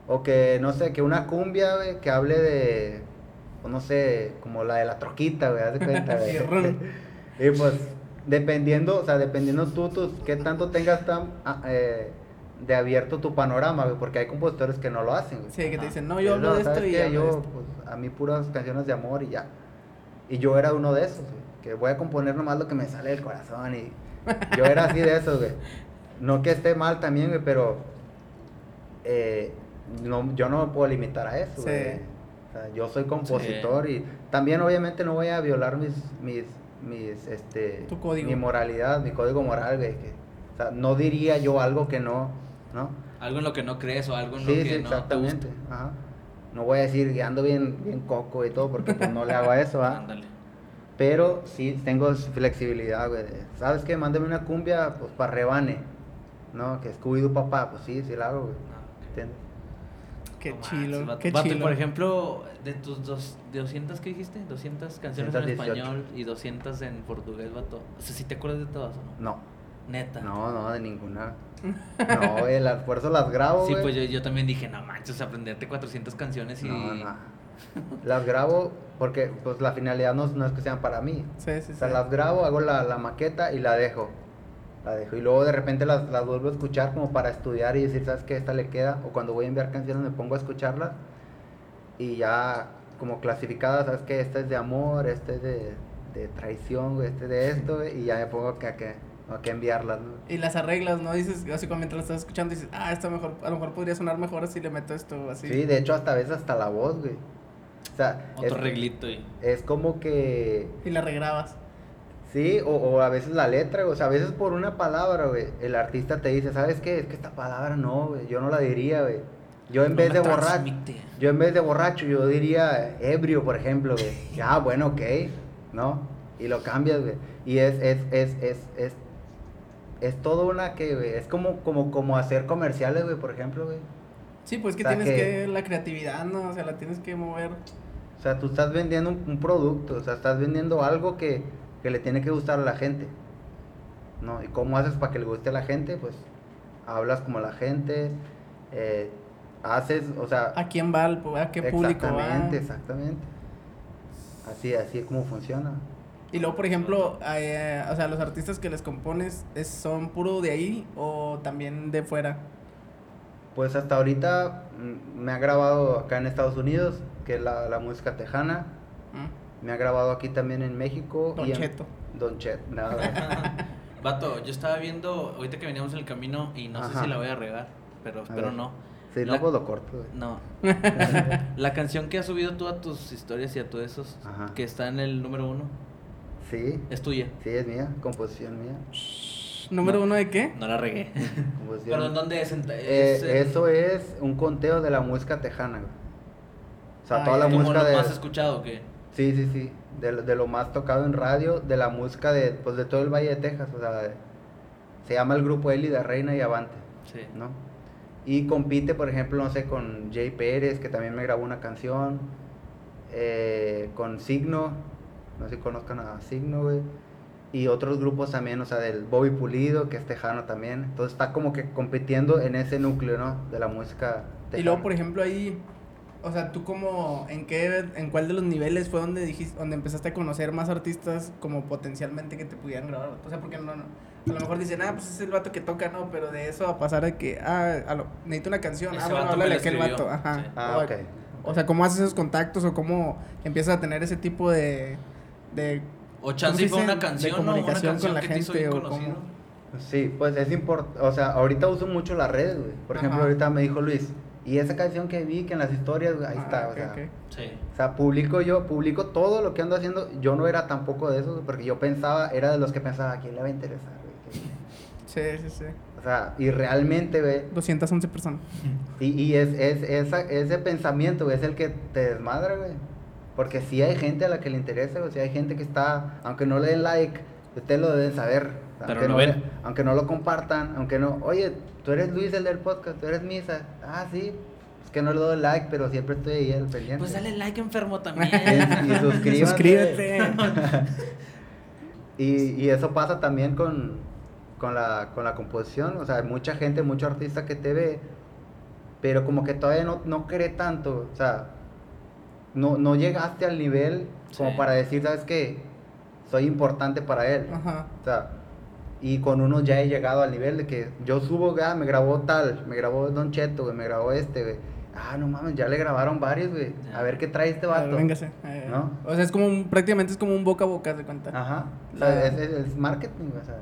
O que, no sé, que una cumbia, güey, que hable de, o no sé, como la de la troquita, güey, haz de cuenta, güey. Y pues, dependiendo, o sea, dependiendo tú, tú qué tanto tengas tan, ah, eh, de abierto tu panorama, güey, porque hay compositores que no lo hacen, güey. Sí, que te dicen, no, yo hablo de esto ¿sabes y qué? yo, esto. pues, a mí puras canciones de amor y ya. Y yo era uno de esos, güey, que voy a componer nomás lo que me sale del corazón y yo era así de esos, güey. No que esté mal también, güey, pero eh, no, yo no me puedo limitar a eso, Sí. güey. O sea, yo soy compositor y también obviamente no voy a violar mis, mis, mis, este, Tu código. mi moralidad, mi código moral, güey. que- o sea, no diría yo algo que no, ¿no? Algo en lo que no crees o algo en Sí, lo sí, que no te exactamente. gusta. Ajá. No voy a decir que ando bien, bien coco y todo, porque pues no le hago a eso, ¿ah? Ándale. Pero sí tengo flexibilidad, güey. de, ¿Sabes qué? Mándame una cumbia, pues, para rebane. ¿No? Que Scooby-Doo papá, pues sí, sí la hago, güey. Ah, ok. ¿Entiendes? Qué No chilo, qué Vato, chilo. por ejemplo, de tus dos, de 200 que dijiste, 200 canciones en 218. español y 200 en portugués, vato. O sea, si te acuerdas de todas o no? No, Neta. no, no, de ninguna. No, por eso las grabo, Sí, pues yo, yo también dije, no manches, aprenderte 400 canciones y... No, no. Las grabo porque, pues, la finalidad no, no es que sean para mí. Sí, sí, O sea, sí. las grabo, hago la, la maqueta y la dejo. La dejo. Y luego de repente las, las vuelvo a escuchar como para estudiar y decir, ¿sabes qué? Esta le queda. O cuando voy a enviar canciones me pongo a escucharlas. Y ya como clasificadas, ¿sabes qué? Esta es de amor, este es de, de traición, este es de esto. Y ya me pongo que, a que, a que enviarlas, ¿no? Y las arreglas, ¿no? Dices, así como mientras la estás escuchando, dices, ah, esta mejor, a lo mejor podría sonar mejor si le meto esto o así. Sí, de hecho hasta a veces hasta la voz, güey. O sea, Otro es, reglito y... es como que... Y la regrabas. Sí, o, o a veces la letra, o sea, a veces por una palabra, güey, el artista te dice, ¿sabes qué? Es que esta palabra no, güey, yo no la diría, güey. Yo en No vez de borracho, yo en vez de borracho, yo diría ebrio, por ejemplo, güey. Ya, bueno, ok, ¿no? Y lo cambias, güey. Y es, es, es, es, es, es todo una que, güey, es como, como, como hacer comerciales, güey, por ejemplo, güey. Sí, pues que O sea, tienes que- que... la creatividad, ¿no? O sea, la tienes que mover. O sea, tú estás vendiendo un, un producto, o sea, estás vendiendo algo que, que le tiene que gustar a la gente. ¿No? ¿Y cómo haces para que le guste a la gente? Pues hablas como la gente, eh, haces, o sea... ¿A quién va? ¿A qué público va? Exactamente, exactamente. Así, así es como funciona. Y luego, por ejemplo, eh, o sea, los artistas que les compones, ¿es, ¿son puro de ahí o también de fuera? Pues hasta ahorita mm, me ha grabado acá en Estados Unidos, que es la, la música tejana. ¿Mm? Me ha grabado aquí también en México. Don y en- Cheto. Don Chet, nada. Vato, yo estaba viendo, ahorita que veníamos en el camino, y no sé si la voy a regar, pero espero ver. no. Si no, La- pues lo corto. güey. No. la canción que has subido tú a tus historias y a todos esos, Ajá. que está en el número uno, Sí, es tuya. sí, es mía, composición mía. ¿Número No. uno de qué? No la regué. composición. Pero ¿en dónde es? En- Eh, en- eso es un conteo de la música tejana, güey. O sea, Ah, toda la música lo de... más escuchado que Sí, sí, sí. De, lo- de lo más tocado en radio, de la música de, pues, de todo el Valle de Texas. O sea, de- se llama el grupo Eli de Reina y Avante, Sí. ¿no? Y compite, por ejemplo, no sé, con Jay Pérez, que también me grabó una canción. eh, con Signo, no sé si conozcan a Signo, güey. Y otros grupos también, o sea, del Bobby Pulido, que es tejano también. Entonces está como que compitiendo en ese núcleo, ¿no? De la música tejana. Y luego, por ejemplo, ahí, o sea, tú como, ¿en qué, en cuál de los niveles fue donde dijiste, donde empezaste a conocer más artistas como potencialmente que te pudieran grabar? O sea, porque no, no, a lo mejor dicen, ah, pues es el vato que toca, no, pero de eso a pasar a que, ah, a lo, necesito una canción, Ese ah, bueno, háblale la a aquel vato, ajá. sí. Ah, o, ok. o sea, ¿cómo haces esos contactos o cómo empiezas a tener ese tipo de, de O chance fue una De canción, ¿no? Una comunicación canción con la que te hizo gente o cómo? Sí, pues es importante, o sea, ahorita uso mucho las redes, güey. Por ejemplo, ahorita me dijo Luis, y esa canción que vi, que en las historias, güey, ahí Ah, está, o sea. ok. Sí. O sea, publico yo, publico todo lo que ando haciendo. Yo no era tampoco de esos, porque yo pensaba, era de los que pensaba, ¿a quién le va a interesar, güey? Sí, sí, sí. O sea, y realmente, güey, 211 personas. y, y es, es, esa- ese pensamiento, güey, es el que te desmadra, güey. Porque si hay gente a la que le interesa, o si hay gente que está, aunque no le den like, ustedes lo deben saber. Pero aunque no, ven. aunque no lo compartan, aunque no, oye, tú eres Luis el del podcast, tú eres Misa. Ah, sí, Es que no le doy like, pero siempre estoy ahí al pendiente. Pues dale like enfermo también. Y. Suscríbete. Y, y eso pasa también con, con, la, con la composición. O sea, hay mucha gente, mucho artista que te ve, pero como que todavía no, no cree tanto. O sea, no, no llegaste al nivel como para decir, ¿sabes qué? Soy importante para él. Ajá. O sea, y con uno ya he llegado al nivel de que yo subo, ah, me grabó tal, me grabó Don Cheto, güey, me grabó este, güey. Ah, no mames, ya le grabaron varios, güey. A ver qué trae este A ver, vato. véngase. Eh, ¿No? O sea, es como un, prácticamente es como un boca a boca, de cuenta. Ajá. O La- sea, es, es- es marketing, o sea.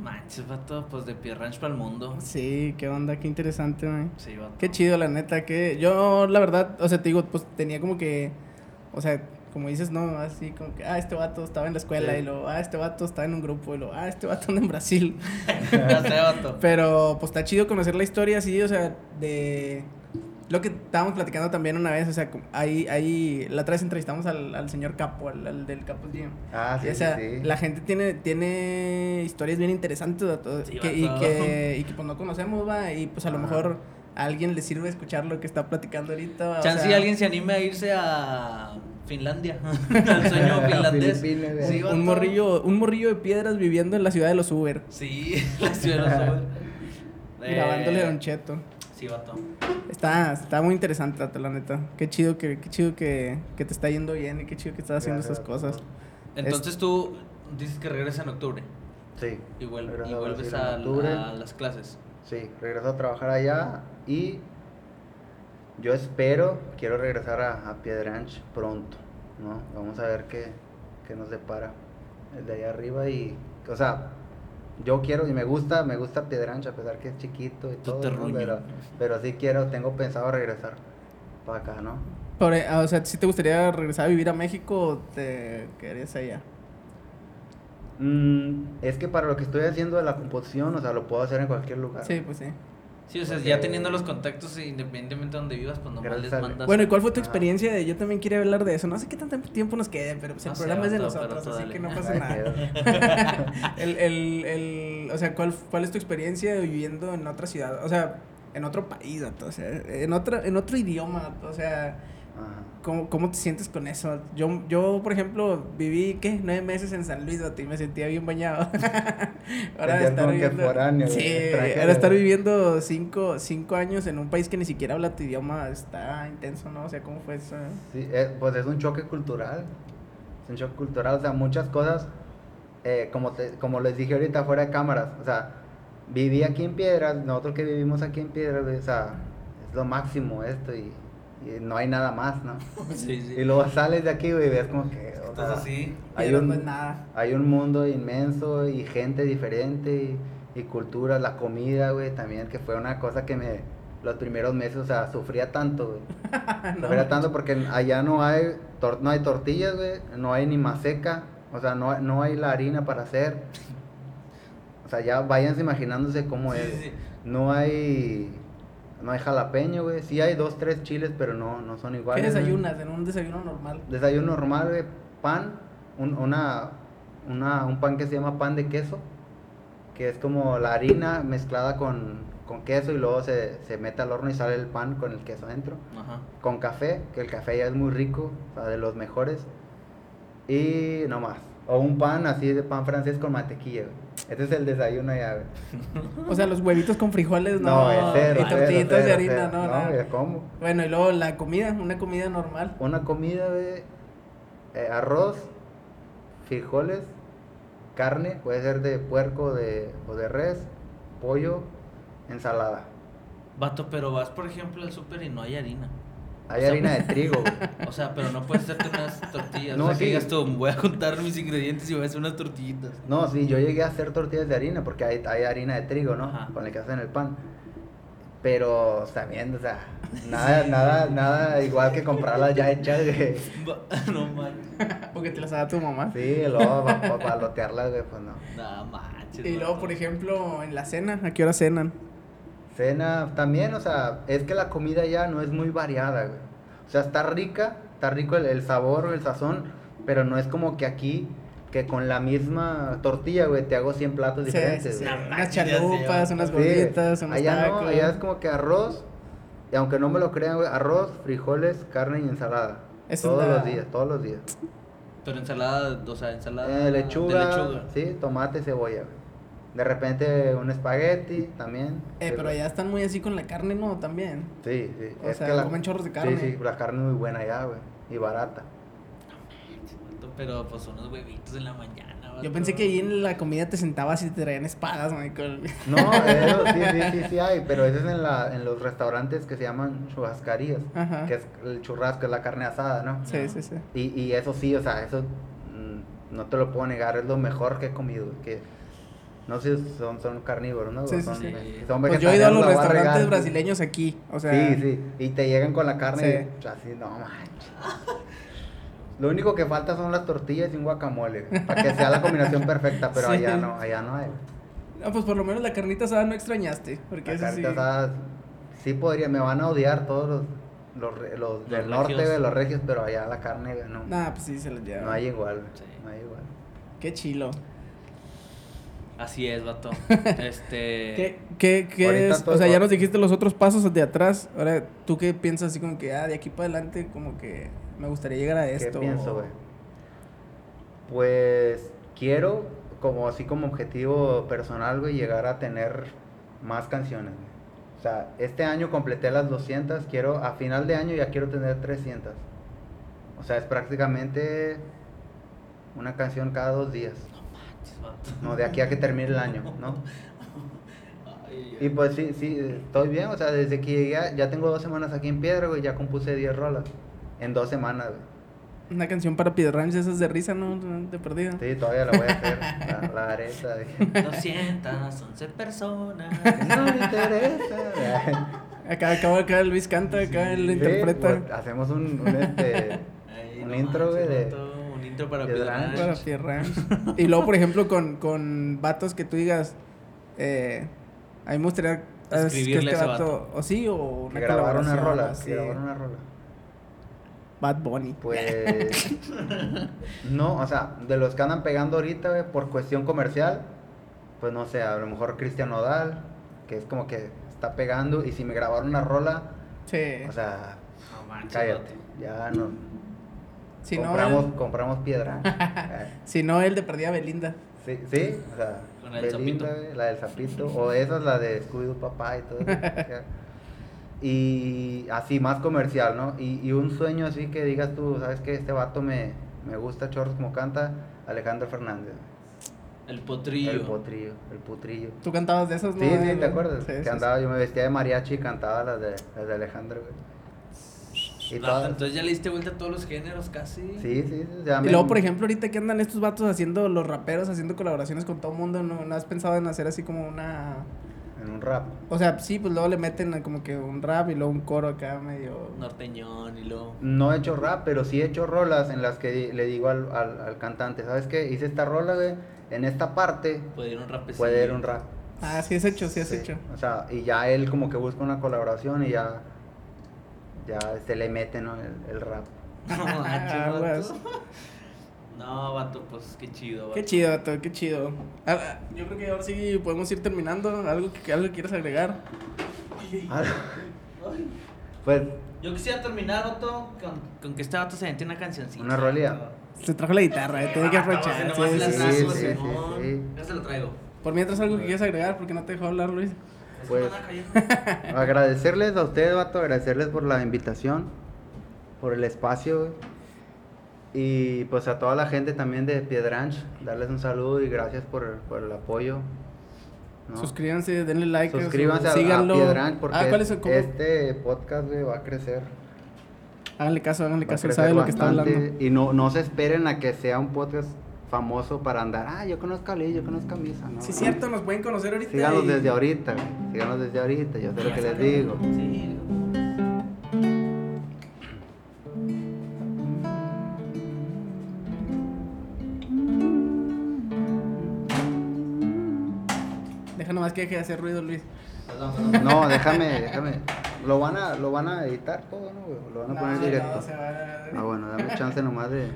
Manches, vato, pues de Pierre Ranch para el mundo. Sí, qué onda, qué interesante, güey. Sí, vato. Qué chido, la neta, que yo, la verdad, o sea, te digo, pues tenía como que, o sea, como dices, no, así como que, ah, este vato estaba en la escuela Sí. y lo, ah, este vato está en un grupo y lo, ah, este vato anda en Brasil. Pero, pues está chido conocer la historia así, o sea, de lo que estábamos platicando también una vez, o sea, ahí, ahí, la otra vez entrevistamos al, al señor Capo, al, al del Capo Gym. Ah, Y, sí, o sea, sí, la gente tiene, tiene historias bien interesantes Sí, que, y, que, y que pues no conocemos, va, y pues a lo mejor a alguien le sirve escuchar lo que está platicando ahorita. o Chance sea, alguien se anime a irse a Finlandia. Al sueño finlandés. Sí, un, morrillo, un morrillo de piedras viviendo en la ciudad de los Uber, Sí, la ciudad de los Uber. Eh, grabándole a Don Cheto. Sí, vato. Está, está muy interesante, vato, la neta. Qué chido que, qué chido que, que te está yendo bien y qué chido que estás haciendo Gracias, esas cosas. Entonces tú dices que regresas en octubre Sí. y, vuel- vuelves a, las clases. Sí, regreso a trabajar allá y yo espero, quiero regresar a, a Piedranch pronto, ¿no? Vamos a ver qué, qué nos depara el de allá arriba y, o sea, yo quiero y me gusta, me gusta Piedranch a pesar que es chiquito y todo, pero, pero sí quiero, tengo pensado regresar para acá, ¿no? Por, eh, o sea, si te gustaría regresar a vivir a México o te quedarías allá. Mm, es que para lo que estoy haciendo de la composición, o sea, lo puedo hacer en cualquier lugar. Sí, pues sí. Sí, o sea, ya teniendo los contactos, independientemente de donde vivas, pues nomás les mandas. Bueno, ¿y cuál fue tu experiencia de yo también quería hablar de eso? No sé qué tanto tiempo nos quede, pero pues el No programa es de nosotros, así dale. que no pasa nada. el, el, el, o sea, ¿cuál, ¿cuál es tu experiencia viviendo en otra ciudad? O sea, en otro país, o sea, en, otra, en otro idioma, o sea. ¿Cómo, ¿cómo te sientes con eso? Yo, yo, por ejemplo, viví, ¿qué? Nueve meses en San Luis, y me sentía bien bañado. ahora Sentías estar como que viviendo... sí, extranjero. ahora estar viviendo cinco, cinco años en un país que ni siquiera habla tu idioma está intenso, ¿no? O sea, ¿cómo fue eso? Sí, eh, pues es un choque cultural. Es un choque cultural, o sea, muchas cosas, eh, como, te- como les dije ahorita fuera de cámaras, o sea, viví aquí en Piedras, nosotros que vivimos aquí en Piedras, o sea, es lo máximo esto y, y no hay nada más, ¿no? Sí, sí. Y luego sales de aquí, güey, y ves como que, o sea, así. hay un, no nada. hay un mundo inmenso y gente diferente y, y culturas, la comida, güey, también, que fue una cosa que me, los primeros meses, o sea, sufría tanto, güey. No, Sufría tanto porque allá no hay, tor- no hay tortillas, güey, no hay ni maseca, o sea, no, no hay la harina para hacer. O sea, ya váyanse imaginándose cómo Sí, es. sí, sí. No hay, no hay jalapeño, güey, sí hay dos, tres chiles, pero no, no son ¿Qué iguales. güey. desayunas en un desayuno normal? Desayuno normal, güey, pan, un, una, una, un pan que se llama pan de queso, que es como la harina mezclada con, con queso y luego se, se mete al horno y sale el pan con el queso adentro. Ajá. Con café, que el café ya es muy rico, o sea, de los mejores. Y no más. O un pan así de pan francés con mantequilla, güey. Este es el desayuno ya, güey. O sea, los huevitos con frijoles, no. es cero, y cero, tortillitas de harina, cero. no, No, güey, ¿cómo? Bueno, y luego la comida, una comida normal. Una comida, güey, eh, arroz, frijoles, carne, puede ser de puerco de, o de res, pollo, ensalada. Vato, pero vas, por ejemplo, al súper y no hay harina. Hay O sea, harina de trigo, güey. O sea, pero no puedes hacerte unas tortillas. No, o sea, que digas tú, voy a juntar mis ingredientes y voy a hacer unas tortillitas. No, sí, yo llegué a hacer tortillas de harina porque hay, hay harina de trigo, ¿no? Ajá. Con la que hacen el pan. Pero también, o sea, nada, nada, nada igual que comprarlas ya hechas, güey. No manches. Porque te las da tu mamá. Sí, luego para balotearlas, güey, pues no. No manches. Y luego, por ejemplo, en la cena, ¿a qué hora cenan? Cena también, o sea, es que la comida ya no es muy variada, güey. O sea, está rica, está rico el, el sabor, el sazón, pero no es como que aquí, que con la misma tortilla, güey, te hago 100 platos Sí, diferentes. sí, sí. güey. Unas chalupas, unas Sí, gorditas, unos allá tacos. no, allá es como que arroz, Y aunque no me lo crean, güey, arroz, frijoles, carne y ensalada. Es todos la- los días, todos los días. Pero ensalada, o sea, ensalada. Eh, de lechuga, lechuga. sí, tomate, cebolla, güey. De repente un espagueti también. Eh, pero ya están muy así con la carne, ¿no? También. Sí, sí. O sea, comen chorros de carne. Sí, sí, la carne es muy buena ya, güey. Y barata. Pero pues unos huevitos en la mañana. Yo vato. pensé que ahí en la comida te sentabas y te traían espadas, Michael. No, eso sí, sí, sí, sí hay, pero eso es en, la, en los restaurantes que se llaman churrascarías, Ajá. que es el churrasco, es la carne asada, ¿no? Sí, sí, sí. Y, y eso sí, o sea, eso mm, no te lo puedo negar, es lo mejor que he comido, que no sé si son, son carnívoros, ¿no? Sí, son, sí. son Pues yo he ido a los restaurantes brasileños aquí, o sea... Sí, sí, y te llegan con la carne Sí. y así, no manches. Lo único que falta son las tortillas y un guacamole, para que sea la combinación perfecta, pero Sí. allá no, allá no hay. No, pues por lo menos la carnita asada no extrañaste, porque La carnita asada, sí podría, me van a odiar todos los, los, re- los del norte, güey, los regios, pero allá la carne, no, Nah, pues sí, se los lleva. no hay igual, no hay igual. Qué chilo. Así es, vato. Este. ¿Qué, qué, qué es? O sea, ya nos dijiste los otros pasos de atrás. Ahora, ¿tú qué piensas así como que, ah, de aquí para adelante, como que me gustaría llegar a ¿Qué esto? pienso, o- güey? Pues quiero, como así como objetivo personal, güey, llegar a tener más canciones, güey. O sea, este año completé las 200, quiero, a final de año ya quiero tener 300. O sea, es prácticamente una canción cada dos días. No, de aquí a que termine el año, ¿no? Y pues sí, sí, estoy bien, o sea, desde que llegué, ya tengo dos semanas aquí en Piedra, güey, ya compuse 10 rolas. En dos semanas, güey. Una canción para Piedra Ranch, esas de risa, ¿no? De perdida. Sí, todavía la voy a hacer, la, la haré. 211 personas. No me interesa. Acá, acá, acá Luis canta, acá él Sí, interpreta. pues, hacemos un, un, este, Ay, un no intro, güey, de... vato, Un intro para Ranch. Para Ranch. Y luego, por ejemplo, con, con vatos que tú digas, eh, a mí me gustaría eh, que Escribirle a ese o sí, o una Que grabar una rola, así. que grabar una rola. Bad Bunny. Pues... No, o sea, de los que andan pegando ahorita, güey, por cuestión comercial, pues no sé, a lo mejor Cristian Nodal, que es como que está pegando, y si me grabaron una rola, Sí. o sea, No manches, cállate, vato. ya no... si, no, compramos, compramos piedra. Si no, él de perdía Belinda. Sí, sí, o sea, Con la Belinda, la del sapito, o esa es la de Scooby-Doo Papá y todo eso. y así, más comercial, ¿no? Y, y un sueño así que digas tú, ¿sabes qué? Este vato me, me gusta chorros como canta, Alejandro Fernández. El potrillo. El potrillo, el putrillo. Tú cantabas de esos, ¿no? Sí, sí, ¿te acuerdas? Sí, que sí, andaba, yo me vestía de mariachi y cantaba las de, las de Alejandro, güey. Y Vato, todas- Entonces ya le diste vuelta a todos los géneros casi. Sí, sí, sí. Y me- luego, por ejemplo, ahorita que andan estos vatos haciendo, los raperos haciendo colaboraciones con todo el mundo, ¿no, ¿no has pensado en hacer así como una... En un rap. O sea, sí, pues luego le meten como que un rap y luego un coro acá medio... Norteñón y luego. No he hecho rap, pero sí he hecho rolas en las que le digo al, al, al cantante, ¿sabes qué? Hice esta rola, güey, en esta parte Puede ir un rapecillo. puede ir un rap. Ah, sí has hecho, sí has Sí, hecho. O sea, y ya él como que busca una colaboración y ya, ya se le mete, ¿no? El, el rap. No manches, Ah, vato. pues. No, vato, pues qué chido, vato. Qué chido, vato, qué chido. Ah, ah, yo creo que ahora sí podemos ir terminando. ¿Algo que, algo que quieras agregar? Ah, Ay. pues, Yo quisiera terminar, vato, con, con que este vato se mete una cancioncita. Una rolía. Se trajo la guitarra, eh, tiene que Ah, aprovechar. no, sí, sí, sí, sí, sí. Ya se lo traigo. Por mientras algo que quieras agregar, porque no te dejó hablar, Luis. Pues- a agradecerles a ustedes, vato, agradecerles por la invitación, por el espacio, güey. Y pues a toda la gente también de Piedranch, darles un saludo y gracias por, por el apoyo. ¿no? Suscríbanse, denle like. a su- Suscríbanse a, a síganlo. Piedranch porque ah, ¿cuál es el cómo? este podcast güey, va a crecer. Háganle caso, háganle a caso, él sabe lo que está hablando. Y no, no se esperen a que sea un podcast famoso para andar. Ah, yo conozco a Lee, yo conozco a Misa. No, Sí, cierto, nos pueden conocer ahorita. Síganos y- desde ahorita, síganos desde ahorita, yo sé lo que les digo. Sí. Deja nomás que deje de hacer ruido, Luis. No, déjame, déjame. Lo van a, lo van a editar todo, ¿no, güey? Lo van a No, poner no, directo. se va- Ah, bueno, dame chance nomás de,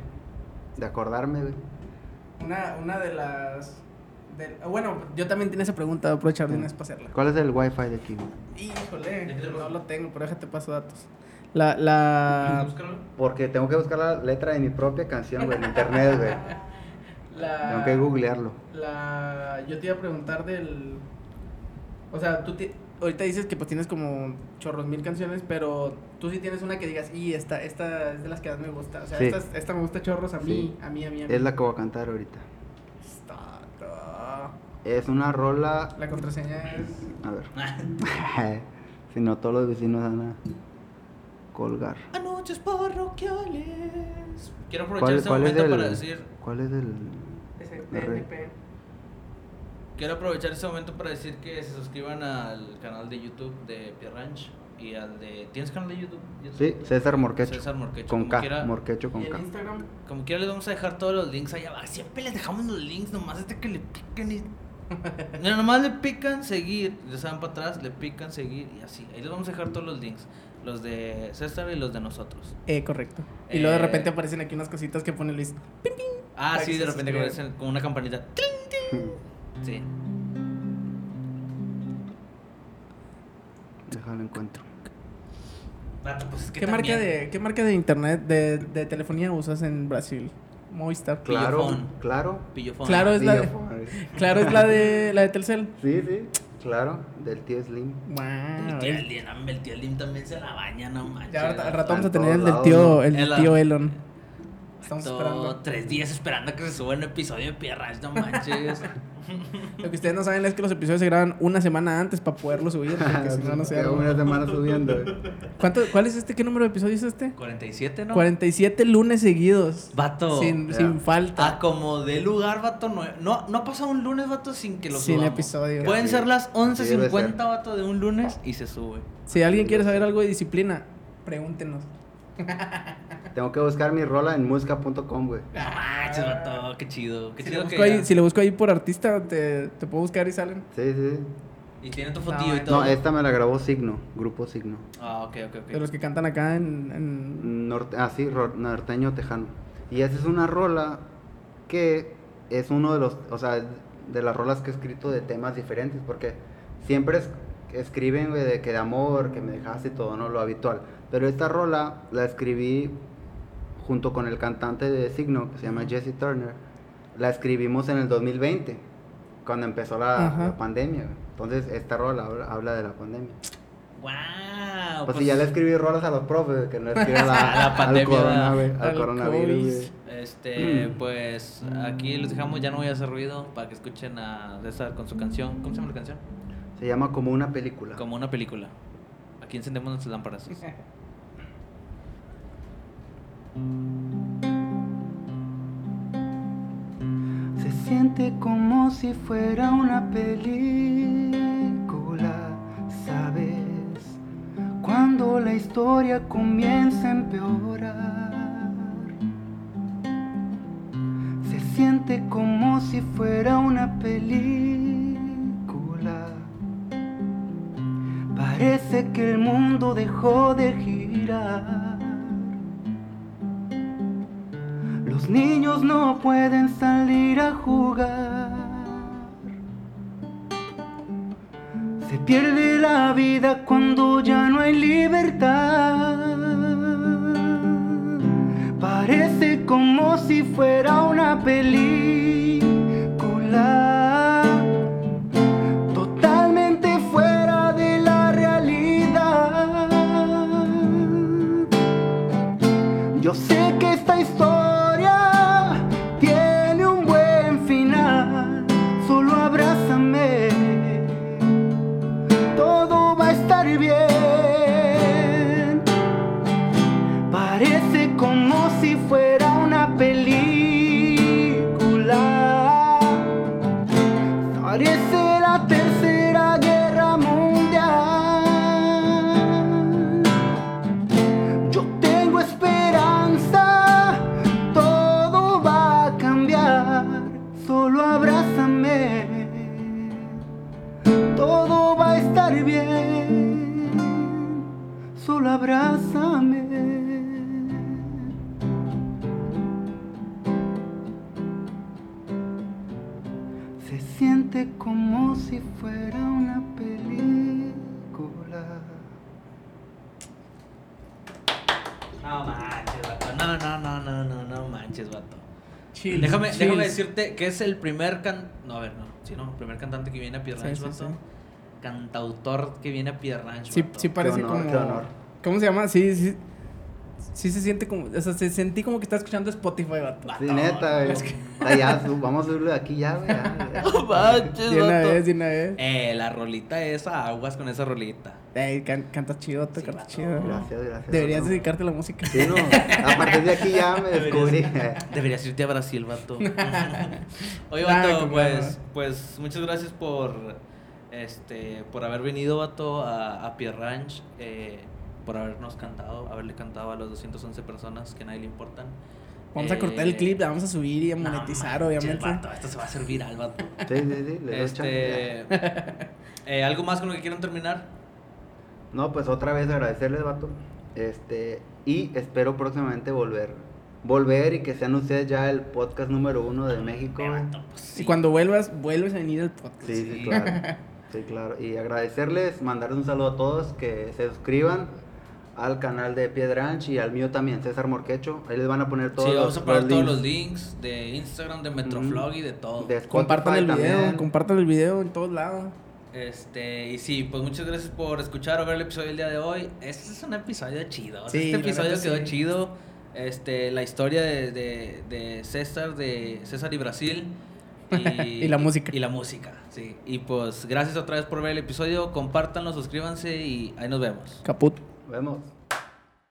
de acordarme, güey. Una, una de las del- ah, bueno, yo también tenía esa pregunta, voy a aprovechar de una vez para hacerla. ¿Cuál es el wifi de aquí? Híjole, ¿De te no lo tengo, pero déjate paso datos. La, la, Búscalo. Porque tengo que buscar la letra de mi propia canción, güey, en internet, güey. la, Tengo que googlearlo. La, yo te iba a preguntar del, o sea, tú ti- ahorita dices que pues tienes como chorros mil canciones, pero tú sí tienes una que digas, y esta, esta es de las que más me gusta, o sea, Sí. esta, esta me gusta chorros a mí, Sí. a mí, a mí, a mí. Es la que voy a cantar ahorita. Está- Es una rola. La contraseña es... A ver. si no, todos los vecinos van a colgar. Anoches parroquiales. Quiero aprovechar ¿Cuál, este cuál es momento el, para decir. ¿Cuál es el.? Red. PNP. Quiero aprovechar este momento para decir que se suscriban al canal de YouTube de Pierre Ranch y al de. ¿Tienes canal de YouTube? YouTube? Sí, César Morquecho. César Morquecho. Con como K. quiera- Morquecho ¿Y con en K. Instagram? Como quiera les vamos a dejar todos los links allá abajo. Siempre les dejamos los links, nomás este que le pican y... Mira, nomás le pican seguir, le saben para atrás, le pican seguir y así. Ahí les vamos a dejar todos los links. Los de César y los de nosotros. Eh, correcto. Y luego de Eh, repente aparecen aquí unas cositas que pone Luis. Ah, Para sí, de repente aparecen con una campanita. ¡Tling, ting! Sí. Déjalo encuentro. Vato, pues es que ¿Qué marca, de, ¿Qué marca de internet, de, de telefonía usas en Brasil? Movistar. Claro, Pillofón. claro. Pillofón. Claro, es la de-. Claro, es la de, la de Telcel. Sí, sí. Claro, del tío Slim. Wow. El tío hombre, el tío también se la baña, no manches. Ya ahorita- al rato vamos a en tener el del tío, el del la- tío Elon. Estamos esperando. tres días esperando a que se suba un episodio de Pierras, no manches. Lo que ustedes no saben es que los episodios se graban una semana antes para poderlos subir, porque si no, no se una semana subiendo. güey. ¿Cuánto, ¿Cuál es este? ¿Qué número de episodios es este? 47, ¿no? 47 lunes seguidos. Vato. Sin, sin falta. A como de lugar, vato. No, no, no ha pasado un lunes, vato, sin que lo Sin subamos. episodio. Pueden ser las Así debe 11.50, ser. vato, de un lunes y se sube. Si alguien quiere saber algo de disciplina, pregúntenos. Tengo que buscar mi rola en música.com, güey. Manches, vato. Qué chido. Qué Si le, chido busco que. ahí, si le busco ahí por artista, te, te puedo buscar y salen. Sí, sí. Y tiene tu No, fotillo y todo. No, esta me la grabó Signo, Grupo Signo. Ah, ok, ok, ok. De los que cantan acá en. en- Norte, ah, sí, norteño tejano. Y esa es una rola que es uno de los, o sea, de las rolas que he escrito de temas diferentes, porque siempre es- escriben, güey, de que de amor, que me dejaste y todo, ¿no? Lo habitual. Pero esta rola la escribí junto con el cantante de Signo, que se llama Jesse Turner. La escribimos en el 2020, cuando empezó la, la pandemia. Entonces, esta rola habla, habla de la pandemia. Wow. Pues, si ya le escribí rolas a los profes, que no escriban la, la al pandemia, al, al coronavirus, COVID. güey. Este, Mm. pues aquí los dejamos, ya no voy a hacer ruido para que escuchen a César con su canción. ¿Cómo se llama la canción? Se llama como una película. Como una película. Aquí encendemos nuestras lámparas. Se siente como si fuera una película, ¿sabes? Cuando la historia comienza a empeorar. Se siente como si fuera una película. Parece que el mundo dejó de girar. Los niños no pueden salir a jugar. Se pierde la vida cuando ya no hay libertad. Parece como si fuera una película. Chill, Déjame, chill. déjame decirte que es el primer can... No, a ver, no. Sí, no. El primer cantante que viene a Pier Ranch, sí. Cantautor que viene a Pier Ranch, Sí, parece honor, como. qué honor. ¿Cómo se llama? Sí, sí. Sí se siente como. O sea, se sentí como que está escuchando Spotify, vato. Sí, neta, güey. Ah, ya, vamos a subirlo de aquí ya, güey. ya, ya. No manches, De una vato. vez, de una vez. Eh, la rolita esa, aguas con esa rolita. Ey, can- canta chido, te Sí, canta vato. chido. Gracias, gracias. Deberías vato. dedicarte a la música. Sí, no. A partir de aquí ya me descubrí. Deberías irte a Brasil, vato. Oye, vato, pues, pues muchas gracias por este por haber venido, vato, a, a Pier Ranch, eh, por habernos cantado, haberle cantado a las 211 personas que a nadie le importan. Vamos a cortar el Eh, clip, la vamos a subir y a no monetizar, manches, obviamente. vato, esto se va a hacer viral, vato. Sí, sí, sí. le. Este, eh, ¿Algo más con lo que quieran terminar? No, pues otra vez agradecerles, vato. Este, y espero próximamente volver. Volver y que sean ustedes ya el podcast número uno de México. Eh, vato, pues, sí. Y cuando vuelvas, vuelves a venir al podcast. Sí, sí, Sí. claro. Sí, claro. Y agradecerles, mandarles un saludo a todos, que se suscriban al canal de Piedranch y al mío también, César Morquecho. Ahí les van a poner todos Sí, los, vamos a poner los todos links los links de Instagram, de Metroflog y de todo. de Compartan el video, también. compartan el video en todos lados. Este, y sí, pues muchas gracias por escuchar o ver el episodio del día de hoy. Este es un episodio chido. Sí, este episodio quedó sí. chido. Este, la historia de, de, de César, de César y Brasil. Y, Y la música. Y la música, sí. Y pues gracias otra vez por ver el episodio. Compártanlo, suscríbanse y ahí nos vemos. Caput. Nos vemos.